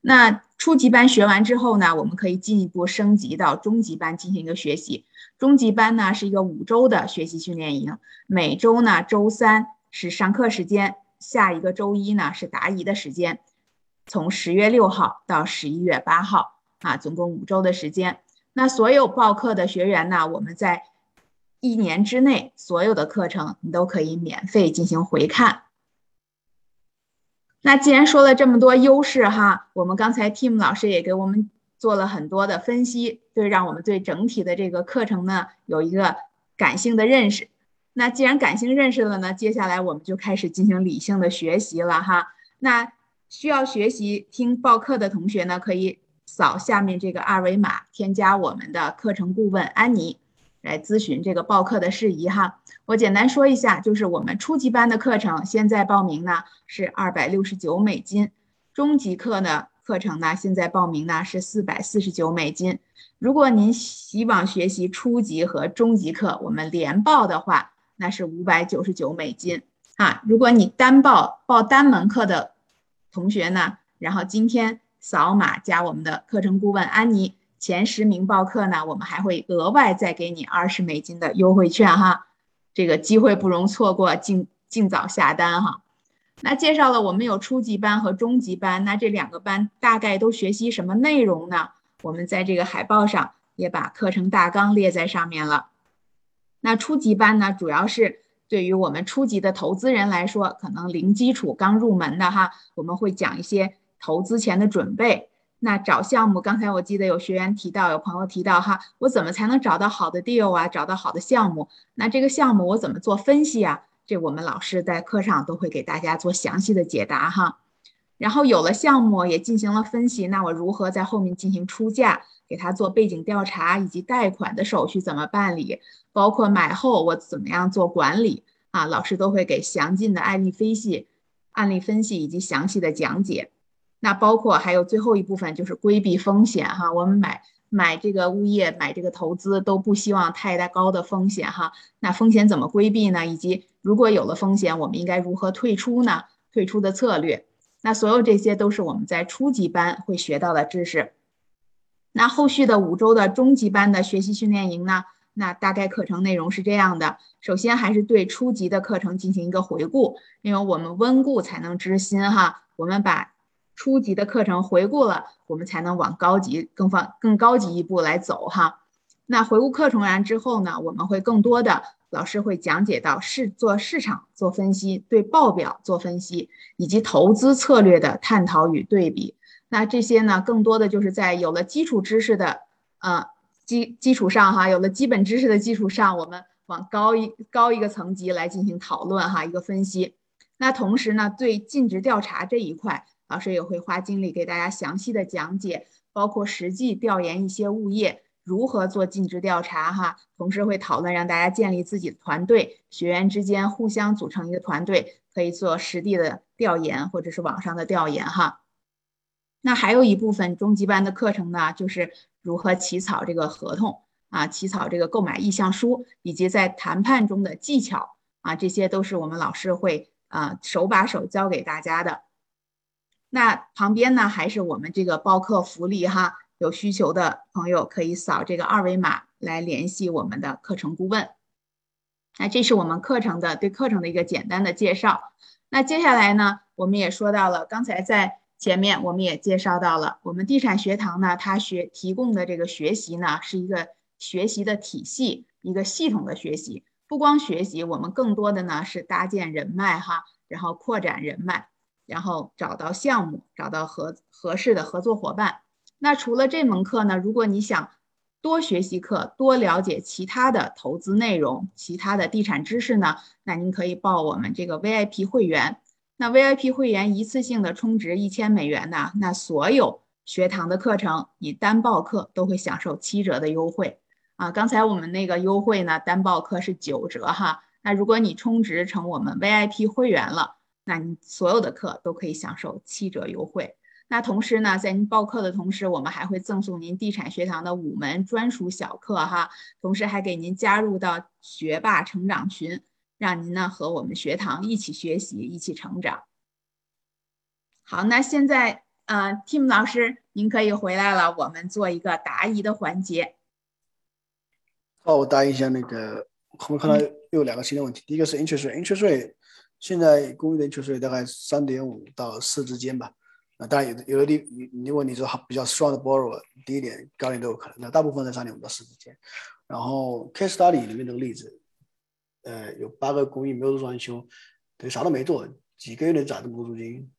那初级班学完之后呢，我们可以进一步升级到中级班进行一个学习。中级班呢是一个五周的学习训练营，每周呢周三是上课时间，下一个周一呢是答疑的时间，从十月六号到十一月八号啊，总共五周的时间。那所有报课的学员呢，我们在一年之内所有的课程你都可以免费进行回看。那既然说了这么多优势哈，我们刚才 Tim 老师也给我们。做了很多的分析，对，让我们对整体的这个课程呢有一个感性的认识。那既然感性认识了呢，接下来我们就开始进行理性的学习了哈。那需要学习听报课的同学呢，可以扫下面这个二维码，添加我们的课程顾问安妮来咨询这个报课的事宜哈。我简单说一下，就是我们初级班的课程现在报名呢是二百六十九美金，中级课呢。课程呢，现在报名呢是四百四十九美金。如果您希望学习初级和中级课，我们连报的话，那是五百九十九美金啊。如果你单报报单门课的同学呢，然后今天扫码加我们的课程顾问安妮，前十名报课呢，我们还会额外再给你二十美金的优惠券哈。这个机会不容错过，尽尽早下单哈。那介绍了我们有初级班和中级班，那这两个班大概都学习什么内容呢？我们在这个海报上也把课程大纲列在上面了。那初级班呢，主要是对于我们初级的投资人来说，可能零基础刚入门的哈，我们会讲一些投资前的准备。那找项目，刚才我记得有学员提到，有朋友提到哈，我怎么才能找到好的 deal 啊？找到好的项目？那这个项目我怎么做分析啊？这我们老师在课上都会给大家做详细的解答哈，然后有了项目也进行了分析，那我如何在后面进行出价，给他做背景调查，以及贷款的手续怎么办理，包括买后我怎么样做管理啊，老师都会给详尽的案例分析、案例分析以及详细的讲解。那包括还有最后一部分就是规避风险哈，我们买。买这个物业，买这个投资都不希望太大高的风险哈。那风险怎么规避呢？以及如果有了风险，我们应该如何退出呢？退出的策略，那所有这些都是我们在初级班会学到的知识。那后续的五周的中级班的学习训练营呢？那大概课程内容是这样的：首先还是对初级的课程进行一个回顾，因为我们温故才能知新哈。我们把初级的课程回顾了，我们才能往高级更方更高级一步来走哈。那回顾课程完之后呢，我们会更多的老师会讲解到市做市场做分析，对报表做分析，以及投资策略的探讨与对比。那这些呢，更多的就是在有了基础知识的呃基基础上哈，有了基本知识的基础上，我们往高一高一个层级来进行讨论哈，一个分析。那同时呢，对尽职调查这一块。老师也会花精力给大家详细的讲解，包括实际调研一些物业如何做尽职调查哈，同时会讨论让大家建立自己的团队，学员之间互相组成一个团队，可以做实地的调研或者是网上的调研哈。那还有一部分中级班的课程呢，就是如何起草这个合同啊，起草这个购买意向书，以及在谈判中的技巧啊，这些都是我们老师会啊手把手教给大家的。那旁边呢，还是我们这个报课福利哈，有需求的朋友可以扫这个二维码来联系我们的课程顾问。那这是我们课程的对课程的一个简单的介绍。那接下来呢，我们也说到了，刚才在前面我们也介绍到了，我们地产学堂呢，它学提供的这个学习呢，是一个学习的体系，一个系统的学习。不光学习，我们更多的呢是搭建人脉哈，然后扩展人脉。然后找到项目，找到合合适的合作伙伴。那除了这门课呢？如果你想多学习课，多了解其他的投资内容、其他的地产知识呢？那您可以报我们这个 VIP 会员。那 VIP 会员一次性的充值一千美元呢？那所有学堂的课程，你单报课都会享受七折的优惠啊！刚才我们那个优惠呢，单报课是九折哈。那如果你充值成我们 VIP 会员了，那你所有的课都可以享受七折优惠。那同时呢，在您报课的同时，我们还会赠送您地产学堂的五门专属小课哈，同时还给您加入到学霸成长群，让您呢和我们学堂一起学习，一起成长。好，那现在呃，Tim 老师，您可以回来了，我们做一个答疑的环节。好，我答一下那个，我们看到又有两个新的问题，第一个是 interest rate，interest rate 现在公寓的 interest rate 大概三点五到四之间吧。那当然，有有的地，如果你说比较 strong 的 borrower，低一点、高一点都有可能。那大部分在三点五到四之间。然后 case study 里面这个例子，呃，有八个公寓没有装修，等于，啥都没做，几个月能涨这么多租金，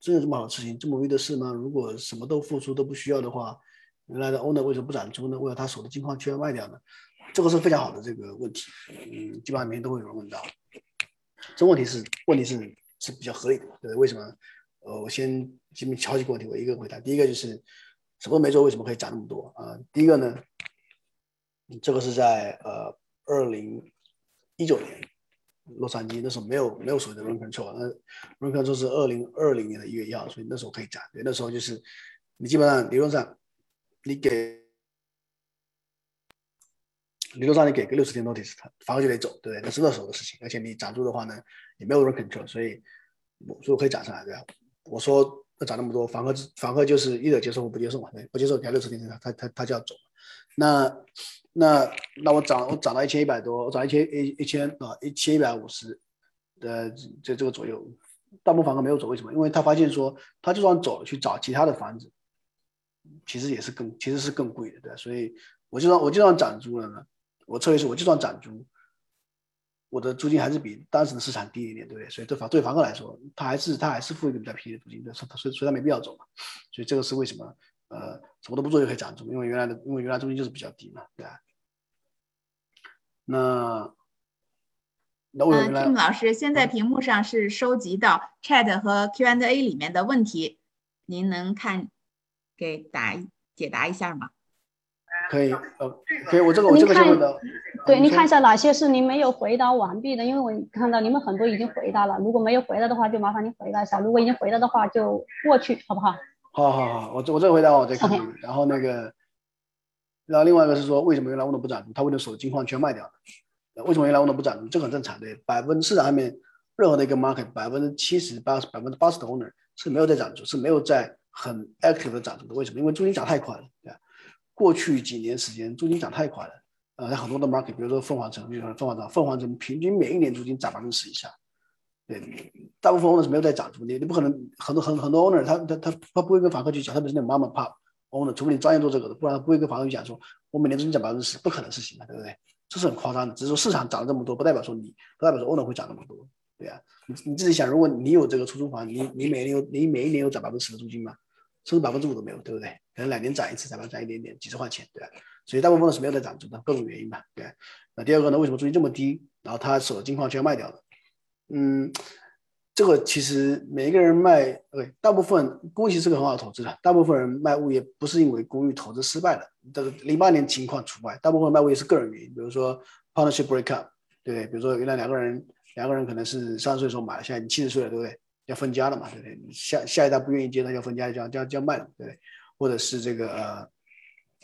真有这么好的事情？这么容易的事吗？如果什么都付出都不需要的话，原来的 owner 为什么不涨租呢？为了他手的金矿缺卖掉呢？这个是非常好的这个问题，嗯，基本上每天都会有人问到。这问题是问题是是比较合理的，对，为什么？呃，我先基本好几个问题，我一个回答。第一个就是什么都没做，为什么可以涨那么多啊？第一个呢，这个是在呃二零一九年洛杉矶那时候没有没有所谓的 rent control，那 rent control 是二零二零年的一月一号，所以那时候可以涨。对，那时候就是你基本上理论上你给理论上你给个六十天 notice，他房客就得走，对不对？那是那时候的事情，而且你涨租的话呢，也没有 rent control，所以所以我可以涨上来，对吧？我说要涨那么多，房客房客就是一者接受或不接受嘛，对，不接受给他六十天，他他他就要走。那那那我涨我涨到一千一百多，我涨一千一一千啊一千一百五十的这这个左右，大部分房客没有走，为什么？因为他发现说他就算走了去找其他的房子，其实也是更其实是更贵的，对所以我就算我就算涨租了呢，我策略是我就算涨租。我的租金还是比当时的市场低一点，对不对？所以对房对房客来说，他还是他还是付一个比较便宜的租金的，所以所以他没必要走嘛。所以这个是为什么？呃，什么都不做就可以涨租，因为原来的因为原来租金就是比较低嘛，对吧？那那为什么？Tim 老师，现在屏幕上是收集到 Chat 和 Q&A 里面的问题，您能看给答解答一下吗？可以，呃，可以，我这个我这个先问的。对，你看一下哪些是您没有回答完毕的，因为我看到你们很多已经回答了。如果没有回答的话，就麻烦您回答一下；如果已经回答的话，就过去，好不好？好好好，我这我这个回答我再看。然后那个，然后另外一个是说，为什么原来问的不涨？他为了手金矿全卖掉了。为什么原来问的不涨？这很正常的，百分之市场上面任何的一个 market，百分之七十八、百分之八十的 owner 是没有在涨租，是没有在很 active 的涨租的。为什么？因为租金涨太快了，对吧？过去几年时间，租金涨太快了。呃，在很多的 market，比如说凤凰城，比如说凤凰城，凤凰城平均每一年租金涨百分之十以下。对，大部分 owner 是没有在涨租，你你不可能很多很很多 owner 他他他他不会跟房客去讲，特别是那种妈妈怕 owner，除非你专业做这个的，不然不会跟房客去讲说，我每年租金涨百分之十，不可能事情嘛，对不对？这是很夸张的，只是说市场涨了这么多，不代表说你，不代表说 owner 会涨那么多，对呀。你你自己想，如果你有这个出租房，你你每年有你每一年有涨百分之十的租金吗？甚至百分之五都没有，对不对？可能两年涨一次，才能涨一点点，几十块钱，对吧？所以大部分是没有在涨租的，各种原因吧，对。那第二个呢？为什么租金这么低？然后他手的金矿全要卖掉了。嗯，这个其实每一个人卖，对，大部分公寓是个很好的投资的。大部分人卖物业不是因为公寓投资失败了，这个零八年情况除外，大部分卖物业是个人原因，比如说 partnership break up，对比如说原来两个人，两个人可能是三十岁的时候买了，现在你七十岁了，对不对？要分家了嘛，对不对？下下一代不愿意接，他要分家，就要就要就要卖了，对不对？或者是这个呃。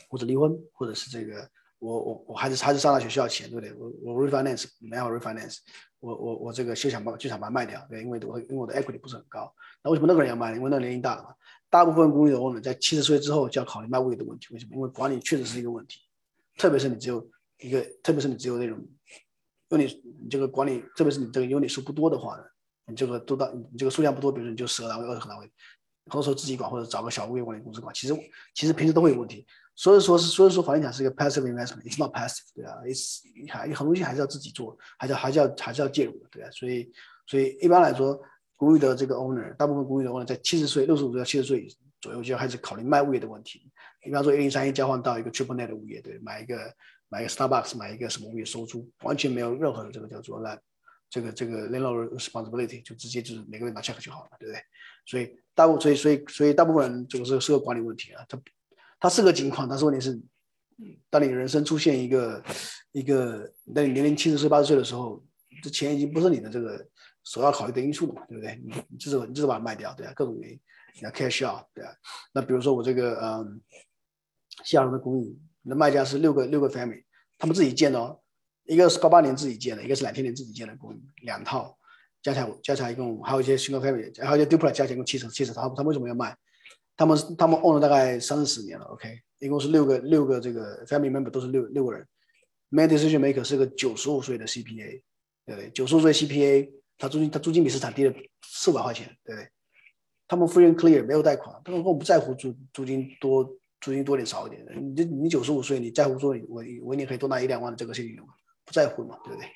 或者离婚，或者是这个，我我我孩子孩子上大学需要钱，对不对？我我 refinance 没有 refinance，我我我这个就想把就想把它卖掉，对，因为我因为我的 equity 不是很高。那为什么那个人要卖？因为那年龄大了嘛。大部分公寓的 owner 在七十岁之后就要考虑卖物业的问题。为什么？因为管理确实是一个问题，特别是你只有一个，特别是你只有那种，因为你你这个管理，特别是你这个 unit 数不多的话呢，你这个都到你这个数量不多，比如说你就十个单位、二十个单位，很多时候自己管或者找个小物业管理公司管，其实其实平时都会有问题。所以说是，所以说房地产是一个 passive investment，it's not passive，对啊，it's 还很多东西还是要自己做，还是还是要还是要介入的，对啊，所以所以一般来说，公寓的这个 owner，大部分公寓的 owner 在七十岁、六十五岁到七十岁左右就要开始考虑卖物业的问题。比方说，一零三一交换到一个 triple net 的物业，对，买一个买一个 Starbucks，买一个什么物业收租，完全没有任何的这个叫做来这个这个 landlord responsibility，就直接就是每个月拿 check 就好了，对不对？所以大部所以所以所以大部分人这个是是个管理问题啊，他。它是个情况，但是问题是，当你人生出现一个一个，当你年龄七十岁八十岁的时候，这钱已经不是你的这个首要考虑的因素了嘛，对不对？你你至少你就是把它卖掉，对啊，各种原因你要 cash out，对啊。那比如说我这个嗯，西雅图的公寓，那卖家是六个六个 family，他们自己建的哦，一个是八八年自己建的，一个是两千年自己建的公寓，两套加起来加起来一共还有一些 single family，还有一些 duplex 加起来一共七十七十套，他为什么要卖？他们他们 own 了大概三四十年了，OK，一共是六个六个这个 family member 都是六六个人，main decision maker 是个九十五岁的 CPA，对不对？九十五岁 CPA，他租金他租金比市场低了四百块钱，对不对？他们 free clear 没有贷款，他们根本不在乎租租金多租金多点少一点。你你九十五岁，你在乎说我我一年可以多拿一两万的这个现金流吗？不在乎嘛，对不对？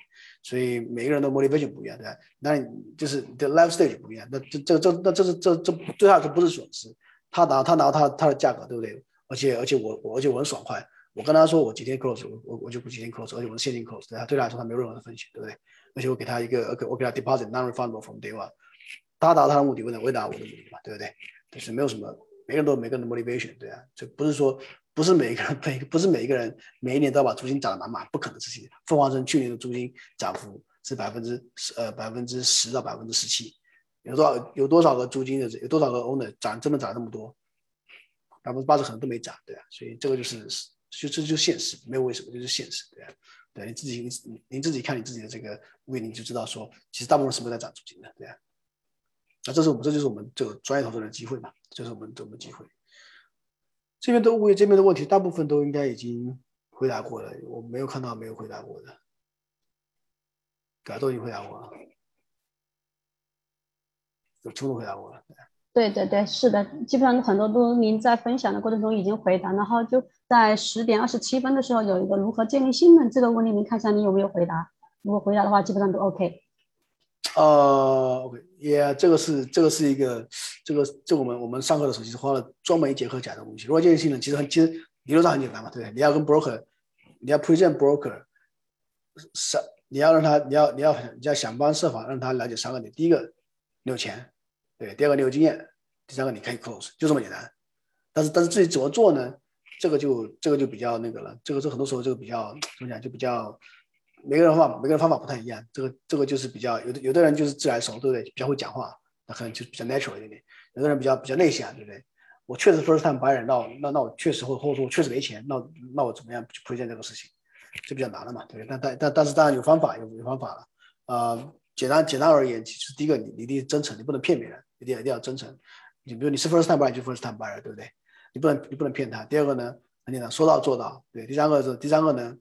所以每个人的 motivation 不一样，对吧？那就是你的 life stage 不一样，那这这这那这是这这对他来说不是损失。他拿他拿他他的价格对不对？而且而且我我而且我很爽快，我跟他说我几天 close，我我就不几天 close，而且我是现金 close，对他对他来说他没有任何的风险，对不对？而且我给他一个，OK，我给他 deposit non-refundable from day one，他达到他的目的，我也达到我的目的嘛，对不对？就是没有什么，每个人都有每个人的 motivation，对啊，就不是说不是每一个人 每不是每一个人每一年都要把租金涨得满满，不可能事情。凤凰城去年的租金涨幅是百分之十呃百分之十到百分之十七。有多少有多少个租金的有多少个 owner 涨真的涨那么多？百分之八十可能都没涨，对啊，所以这个就是就这就现实，没有为什么，就是现实，对啊，对，你自己你你自己看你自己的这个位，你就知道说，其实大部分是没在涨租金的，对啊。那这是我们这就是我们这个专业投资人的机会嘛，这是我们我们机会。这边的物业这边的问题，大部分都应该已经回答过了，我没有看到没有回答过的，对，都已经回答过了。有全部回答过了。对对对，是的，基本上很多都您在分享的过程中已经回答，然后就在十点二十七分的时候有一个如何建立信任这个问题，您看一下你有没有回答？如果回答的话，基本上都 OK。呃，OK，也这个是这个是一个这个这我们我们上课的时候其实花了专门一节课讲的东西。如何建立信任，其实很其实理论上很简单嘛，对不对？你要跟 broker，你要 present broker，是你要让他你要你要你要想方设法让他了解三个点，第一个。你有钱，对，第二个你有经验，第三个你可以 close，就这么简单。但是但是自己怎么做呢？这个就这个就比较那个了。这个是很多时候这个比较怎么讲，就比较每个人方法每个人方法不太一样。这个这个就是比较有的有的人就是自来熟，对不对？比较会讲话，那可能就比较 natural 一点点。有的人比较比较内向，对不对？我确实 first time buyer，那那那我确实或或者说我确实没钱，那那我怎么样去推荐这个事情，就比较难了嘛，对不对？但但但但是当然有方法，有有方法了，啊。简单简单而言，其实第一个你你一定真诚，你不能骗别人，一定一定要真诚。你比如你是 first time buyer 就 first time buyer，对不对？你不能你不能骗他。第二个呢，很简单，说到做到。对，第三个是第三个呢，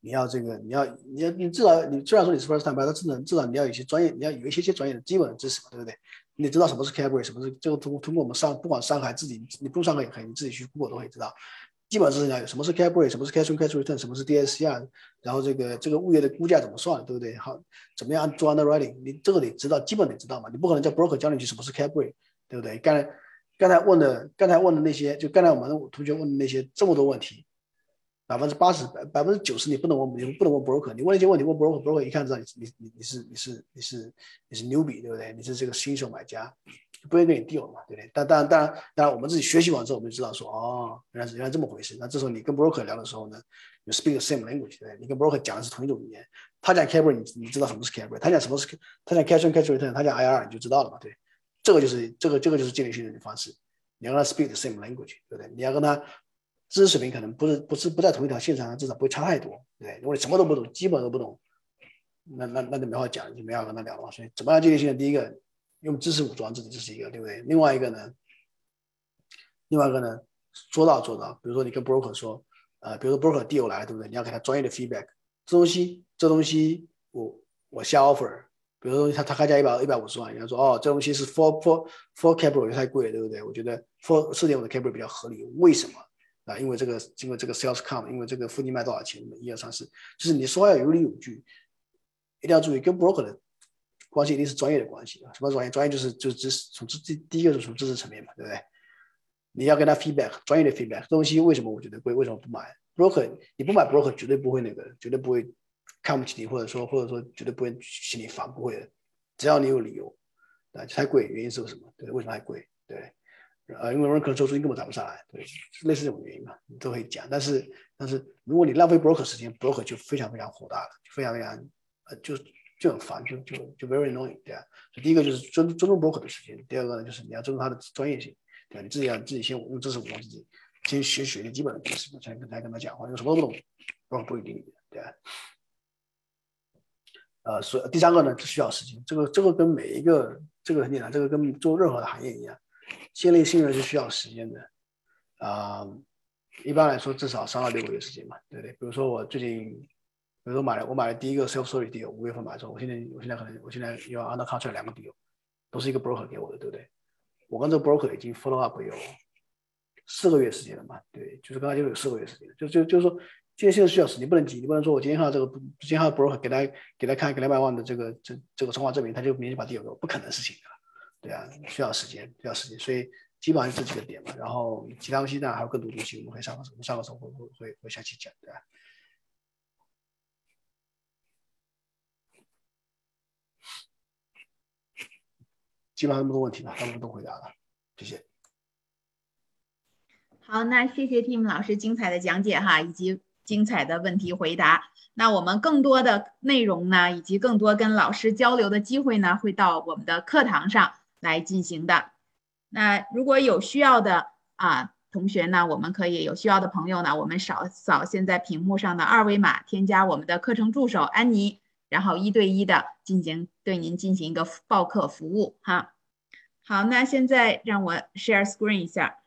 你要这个你要你要你至少你虽然说你是 first time 但至少至少你要有一些专业，你要有一些些专业的基本的知识嘛，对不对？你知道什么是 cabaret，什么是这个通通过我们上不管上海自己你不上海也可以，你自己去 Google 都可以知道。基本知识要有什么是 cap rate，什么是 cash on cash return，什么是 DSCR，然后这个这个物业的估价怎么算，对不对？好，怎么样做 underwriting？你这个得知道，基本得知道嘛。你不可能叫 broker 教你去什么是 cap rate，对不对？刚才刚才问的，刚才问的那些，就刚才我们同学问的那些这么多问题，百分之八十、百百分之九十你不能问，你不能问 broker。你问一些问题问 broker，broker 一看知道你你你你是你是你是你是 newbie，对不对？你是这个新手买家。不会跟你 deal 嘛，对不对？但当然，当然，当然，我们自己学习完之后，我们就知道说，哦，原来是原来这么回事。那这时候你跟 broker 聊的时候呢，你 speak the same language，对不对？你跟 broker 讲的是同一种语言。他讲 cap rate，你你知道什么是 cap rate？他讲什么是他讲 cash on cash return，他讲 IR，你就知道了嘛，对。这个就是这个这个就是建立信任的方式。你要跟他 speak the same language，对不对？你要跟他知识水平可能不是不是不在同一条线上，至少不会差太多，对不对？如果你什么都不懂，基本都不懂，那那那就没法讲，就没法跟他聊了。所以怎么样建立信任？第一个。用知识武装自己，这是一个，对不对？另外一个呢，另外一个呢，说到做到。比如说你跟 broker 说，呃，比如说 broker deal 来，对不对？你要给他专业的 feedback。这东西，这东西，我我下 offer。比如说他他开价一百一百五十万，你要说哦，这东西是 four four four cap rate 太贵了，对不对？我觉得 four 四点五的 cap rate 比较合理。为什么？啊，因为这个，因为这个 sales come，因为这个附近卖多少钱？一二三四，就是你说话要有理有据，一定要注意跟 broker 的。关系一定是专业的关系啊！什么专业？专业就是就是知识，从知第第一个是从知识层面嘛，对不对？你要跟他 feedback，专业的 feedback，东西为什么我觉得贵？为什么不买？broker 你不买 broker 绝对不会那个，绝对不会看不起你，或者说或者说绝对不会心里烦，不会的。只要你有理由，啊，太贵，原因是什么？对，为什么还贵？对。呃，因为 broker 周租金根本谈不上来，对，类似这种原因嘛，你都可以讲。但是，但是如果你浪费 broker 时间，broker 就非常非常火大了，非常非常呃，就就很烦，就就就 very annoying，对啊。所以第一个就是尊尊重 broker 的时间，第二个呢就是你要尊重他的专业性，对吧？你自己要自己先用知识武装自己，先学学些基本的知识，才跟才跟他讲话，因为什么都不懂，broker 不一定，对吧？呃，所以第三个呢，需要时间，这个这个跟每一个这个很简单，这个跟做任何的行业一样。建立信任是需要时间的，啊，一般来说至少三到六个月时间嘛，对不对？比如说我最近，比如说买了我买了第一个 self story deal，五月份买的时候，我现在我现在可能我现在要 under contract 两个 deal，都是一个 broker 给我的，对不对？我跟这个 broker 已经 follow up 有四个月时间了嘛，对，就是刚才就有四个月时间，就就就是说建立信任需要时间，不能急，你不能说我今天看到这个今天看到 broker 给他给他看一个两百万的这个这这个存款证明，他就明天把 deal 给我，不可能事情的。对啊，需要时间，需要时间，所以基本上是这几个点嘛。然后其他东西呢，还有更多东西，我们会上个时候，上个时候会会会会详细讲，对吧？基本上那么多问题吧，大部分都回答了，谢谢。好，那谢谢 Tim 老师精彩的讲解哈，以及精彩的问题回答。那我们更多的内容呢，以及更多跟老师交流的机会呢，会到我们的课堂上。来进行的。那如果有需要的啊同学呢，我们可以有需要的朋友呢，我们扫扫现在屏幕上的二维码，添加我们的课程助手安妮，然后一对一的进行对您进行一个报课服务哈。好，那现在让我 share screen 一下。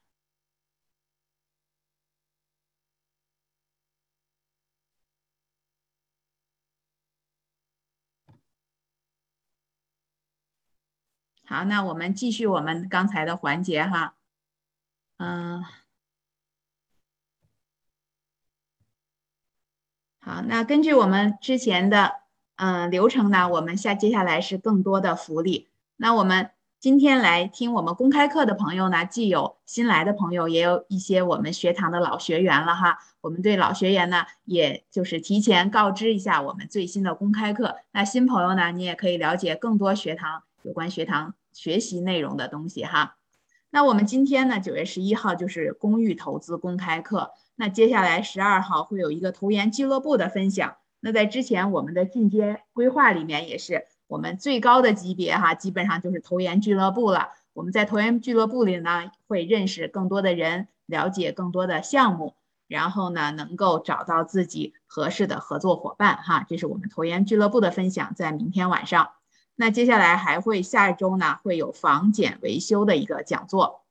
好，那我们继续我们刚才的环节哈，嗯，好，那根据我们之前的嗯流程呢，我们下接下来是更多的福利。那我们今天来听我们公开课的朋友呢，既有新来的朋友，也有一些我们学堂的老学员了哈。我们对老学员呢，也就是提前告知一下我们最新的公开课。那新朋友呢，你也可以了解更多学堂。有关学堂学习内容的东西哈，那我们今天呢，九月十一号就是公寓投资公开课，那接下来十二号会有一个投研俱乐部的分享。那在之前我们的进阶规划里面也是我们最高的级别哈，基本上就是投研俱乐部了。我们在投研俱乐部里呢，会认识更多的人，了解更多的项目，然后呢，能够找到自己合适的合作伙伴哈。这是我们投研俱乐部的分享，在明天晚上。那接下来还会下一周呢，会有房检维修的一个讲座。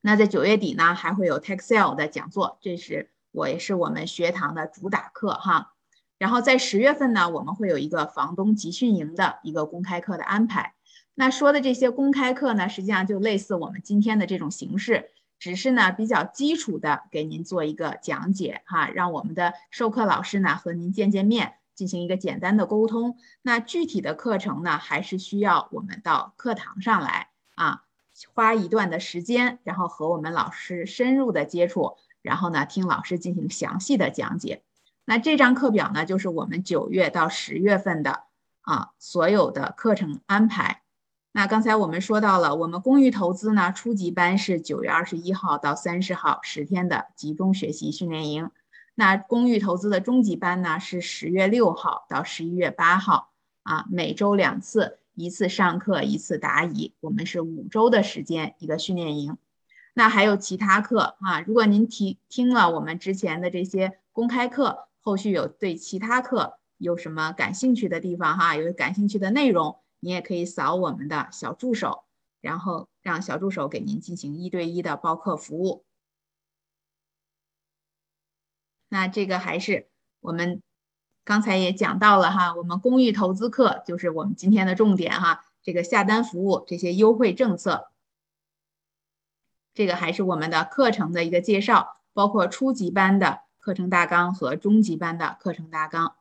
那在九月底呢，还会有 Texel 的讲座，这是我也是我们学堂的主打课哈。然后在十月份呢，我们会有一个房东集训营的一个公开课的安排。那说的这些公开课呢，实际上就类似我们今天的这种形式，只是呢比较基础的给您做一个讲解哈，让我们的授课老师呢和您见见面。进行一个简单的沟通，那具体的课程呢，还是需要我们到课堂上来啊，花一段的时间，然后和我们老师深入的接触，然后呢，听老师进行详细的讲解。那这张课表呢，就是我们九月到十月份的啊所有的课程安排。那刚才我们说到了，我们公寓投资呢，初级班是九月二十一号到三十号十天的集中学习训练营。那公寓投资的中级班呢，是十月六号到十一月八号啊，每周两次，一次上课，一次答疑，我们是五周的时间一个训练营。那还有其他课啊，如果您听听了我们之前的这些公开课，后续有对其他课有什么感兴趣的地方哈，有感兴趣的内容，你也可以扫我们的小助手，然后让小助手给您进行一对一的报课服务。那这个还是我们刚才也讲到了哈，我们公益投资课就是我们今天的重点哈。这个下单服务这些优惠政策，这个还是我们的课程的一个介绍，包括初级班的课程大纲和中级班的课程大纲。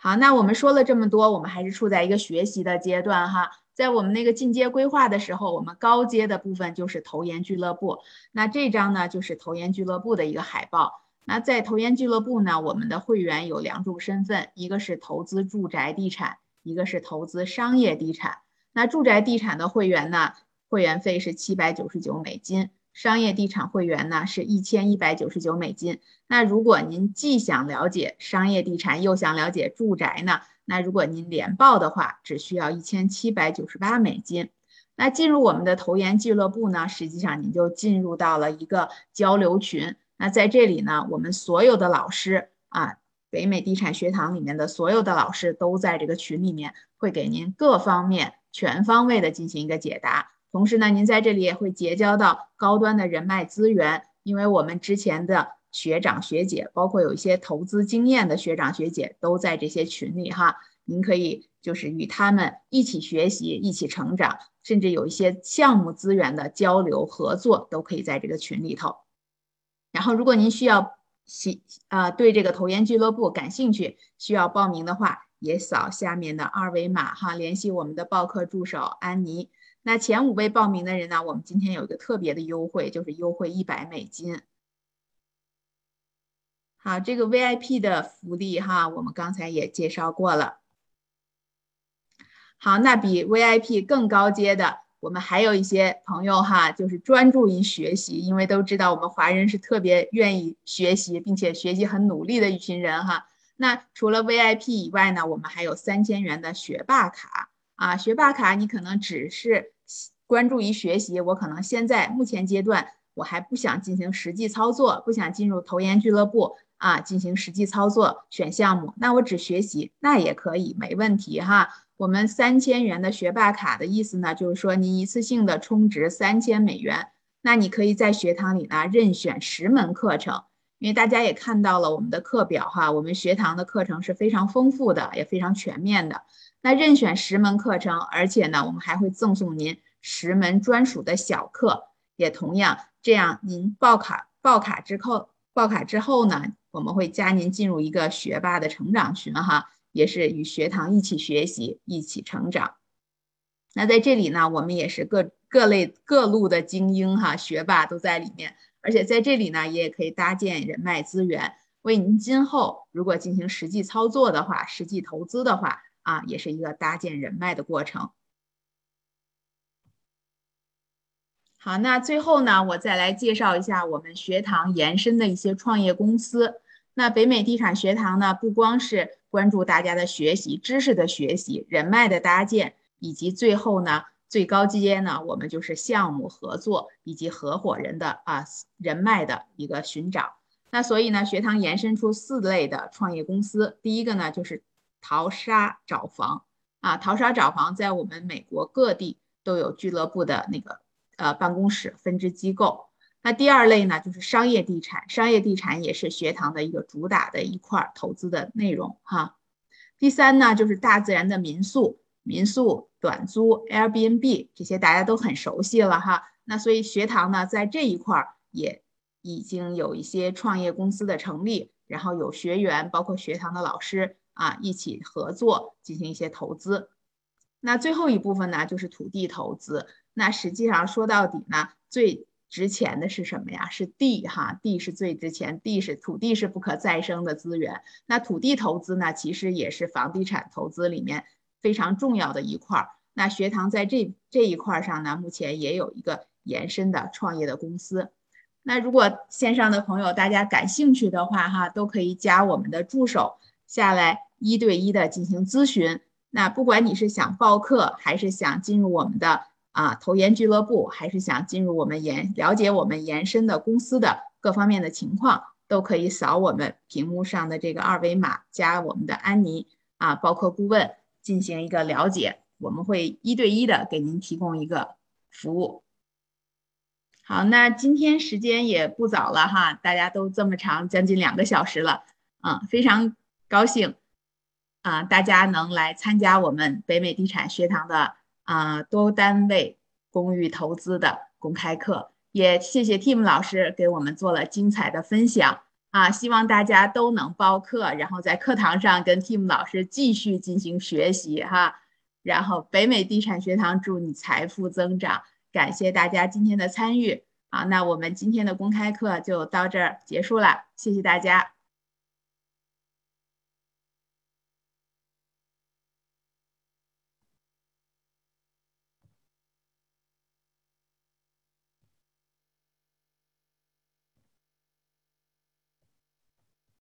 好，那我们说了这么多，我们还是处在一个学习的阶段哈。在我们那个进阶规划的时候，我们高阶的部分就是投研俱乐部。那这张呢，就是投研俱乐部的一个海报。那在投研俱乐部呢，我们的会员有两种身份，一个是投资住宅地产，一个是投资商业地产。那住宅地产的会员呢，会员费是七百九十九美金。商业地产会员呢是一千一百九十九美金。那如果您既想了解商业地产，又想了解住宅呢？那如果您连报的话，只需要一千七百九十八美金。那进入我们的投研俱乐部呢，实际上您就进入到了一个交流群。那在这里呢，我们所有的老师啊，北美地产学堂里面的所有的老师都在这个群里面，会给您各方面全方位的进行一个解答。同时呢，您在这里也会结交到高端的人脉资源，因为我们之前的学长学姐，包括有一些投资经验的学长学姐，都在这些群里哈。您可以就是与他们一起学习，一起成长，甚至有一些项目资源的交流合作，都可以在这个群里头。然后，如果您需要喜啊对这个投研俱乐部感兴趣，需要报名的话，也扫下面的二维码哈，联系我们的报课助手安妮。那前五位报名的人呢？我们今天有一个特别的优惠，就是优惠一百美金。好，这个 VIP 的福利哈，我们刚才也介绍过了。好，那比 VIP 更高阶的，我们还有一些朋友哈，就是专注于学习，因为都知道我们华人是特别愿意学习，并且学习很努力的一群人哈。那除了 VIP 以外呢，我们还有三千元的学霸卡啊，学霸卡你可能只是。关注于学习，我可能现在目前阶段我还不想进行实际操作，不想进入投研俱乐部啊进行实际操作选项目，那我只学习那也可以没问题哈。我们三千元的学霸卡的意思呢，就是说你一次性的充值三千美元，那你可以在学堂里呢任选十门课程，因为大家也看到了我们的课表哈，我们学堂的课程是非常丰富的，也非常全面的。那任选十门课程，而且呢，我们还会赠送您。十门专属的小课，也同样这样。您报卡报卡之后，报卡之后呢，我们会加您进入一个学霸的成长群哈，也是与学堂一起学习，一起成长。那在这里呢，我们也是各各类各路的精英哈，学霸都在里面。而且在这里呢，也可以搭建人脉资源，为您今后如果进行实际操作的话，实际投资的话啊，也是一个搭建人脉的过程。好，那最后呢，我再来介绍一下我们学堂延伸的一些创业公司。那北美地产学堂呢，不光是关注大家的学习、知识的学习、人脉的搭建，以及最后呢，最高阶呢，我们就是项目合作以及合伙人的啊人脉的一个寻找。那所以呢，学堂延伸出四类的创业公司。第一个呢，就是淘沙找房啊，淘沙找房在我们美国各地都有俱乐部的那个。呃，办公室分支机构。那第二类呢，就是商业地产，商业地产也是学堂的一个主打的一块投资的内容哈。第三呢，就是大自然的民宿，民宿短租 Airbnb 这些大家都很熟悉了哈。那所以学堂呢，在这一块也已经有一些创业公司的成立，然后有学员，包括学堂的老师啊，一起合作进行一些投资。那最后一部分呢，就是土地投资。那实际上说到底呢，最值钱的是什么呀？是地哈，地是最值钱，地是土地是不可再生的资源。那土地投资呢，其实也是房地产投资里面非常重要的一块儿。那学堂在这这一块上呢，目前也有一个延伸的创业的公司。那如果线上的朋友大家感兴趣的话哈，都可以加我们的助手下来一对一的进行咨询。那不管你是想报课，还是想进入我们的。啊，投研俱乐部还是想进入我们延了解我们延伸的公司的各方面的情况，都可以扫我们屏幕上的这个二维码，加我们的安妮啊，包括顾问进行一个了解，我们会一对一的给您提供一个服务。好，那今天时间也不早了哈，大家都这么长，将近两个小时了，嗯，非常高兴啊，大家能来参加我们北美地产学堂的。啊，多单位公寓投资的公开课，也谢谢 Tim 老师给我们做了精彩的分享啊！希望大家都能报课，然后在课堂上跟 Tim 老师继续进行学习哈。然后北美地产学堂祝你财富增长，感谢大家今天的参与。好，那我们今天的公开课就到这儿结束了，谢谢大家。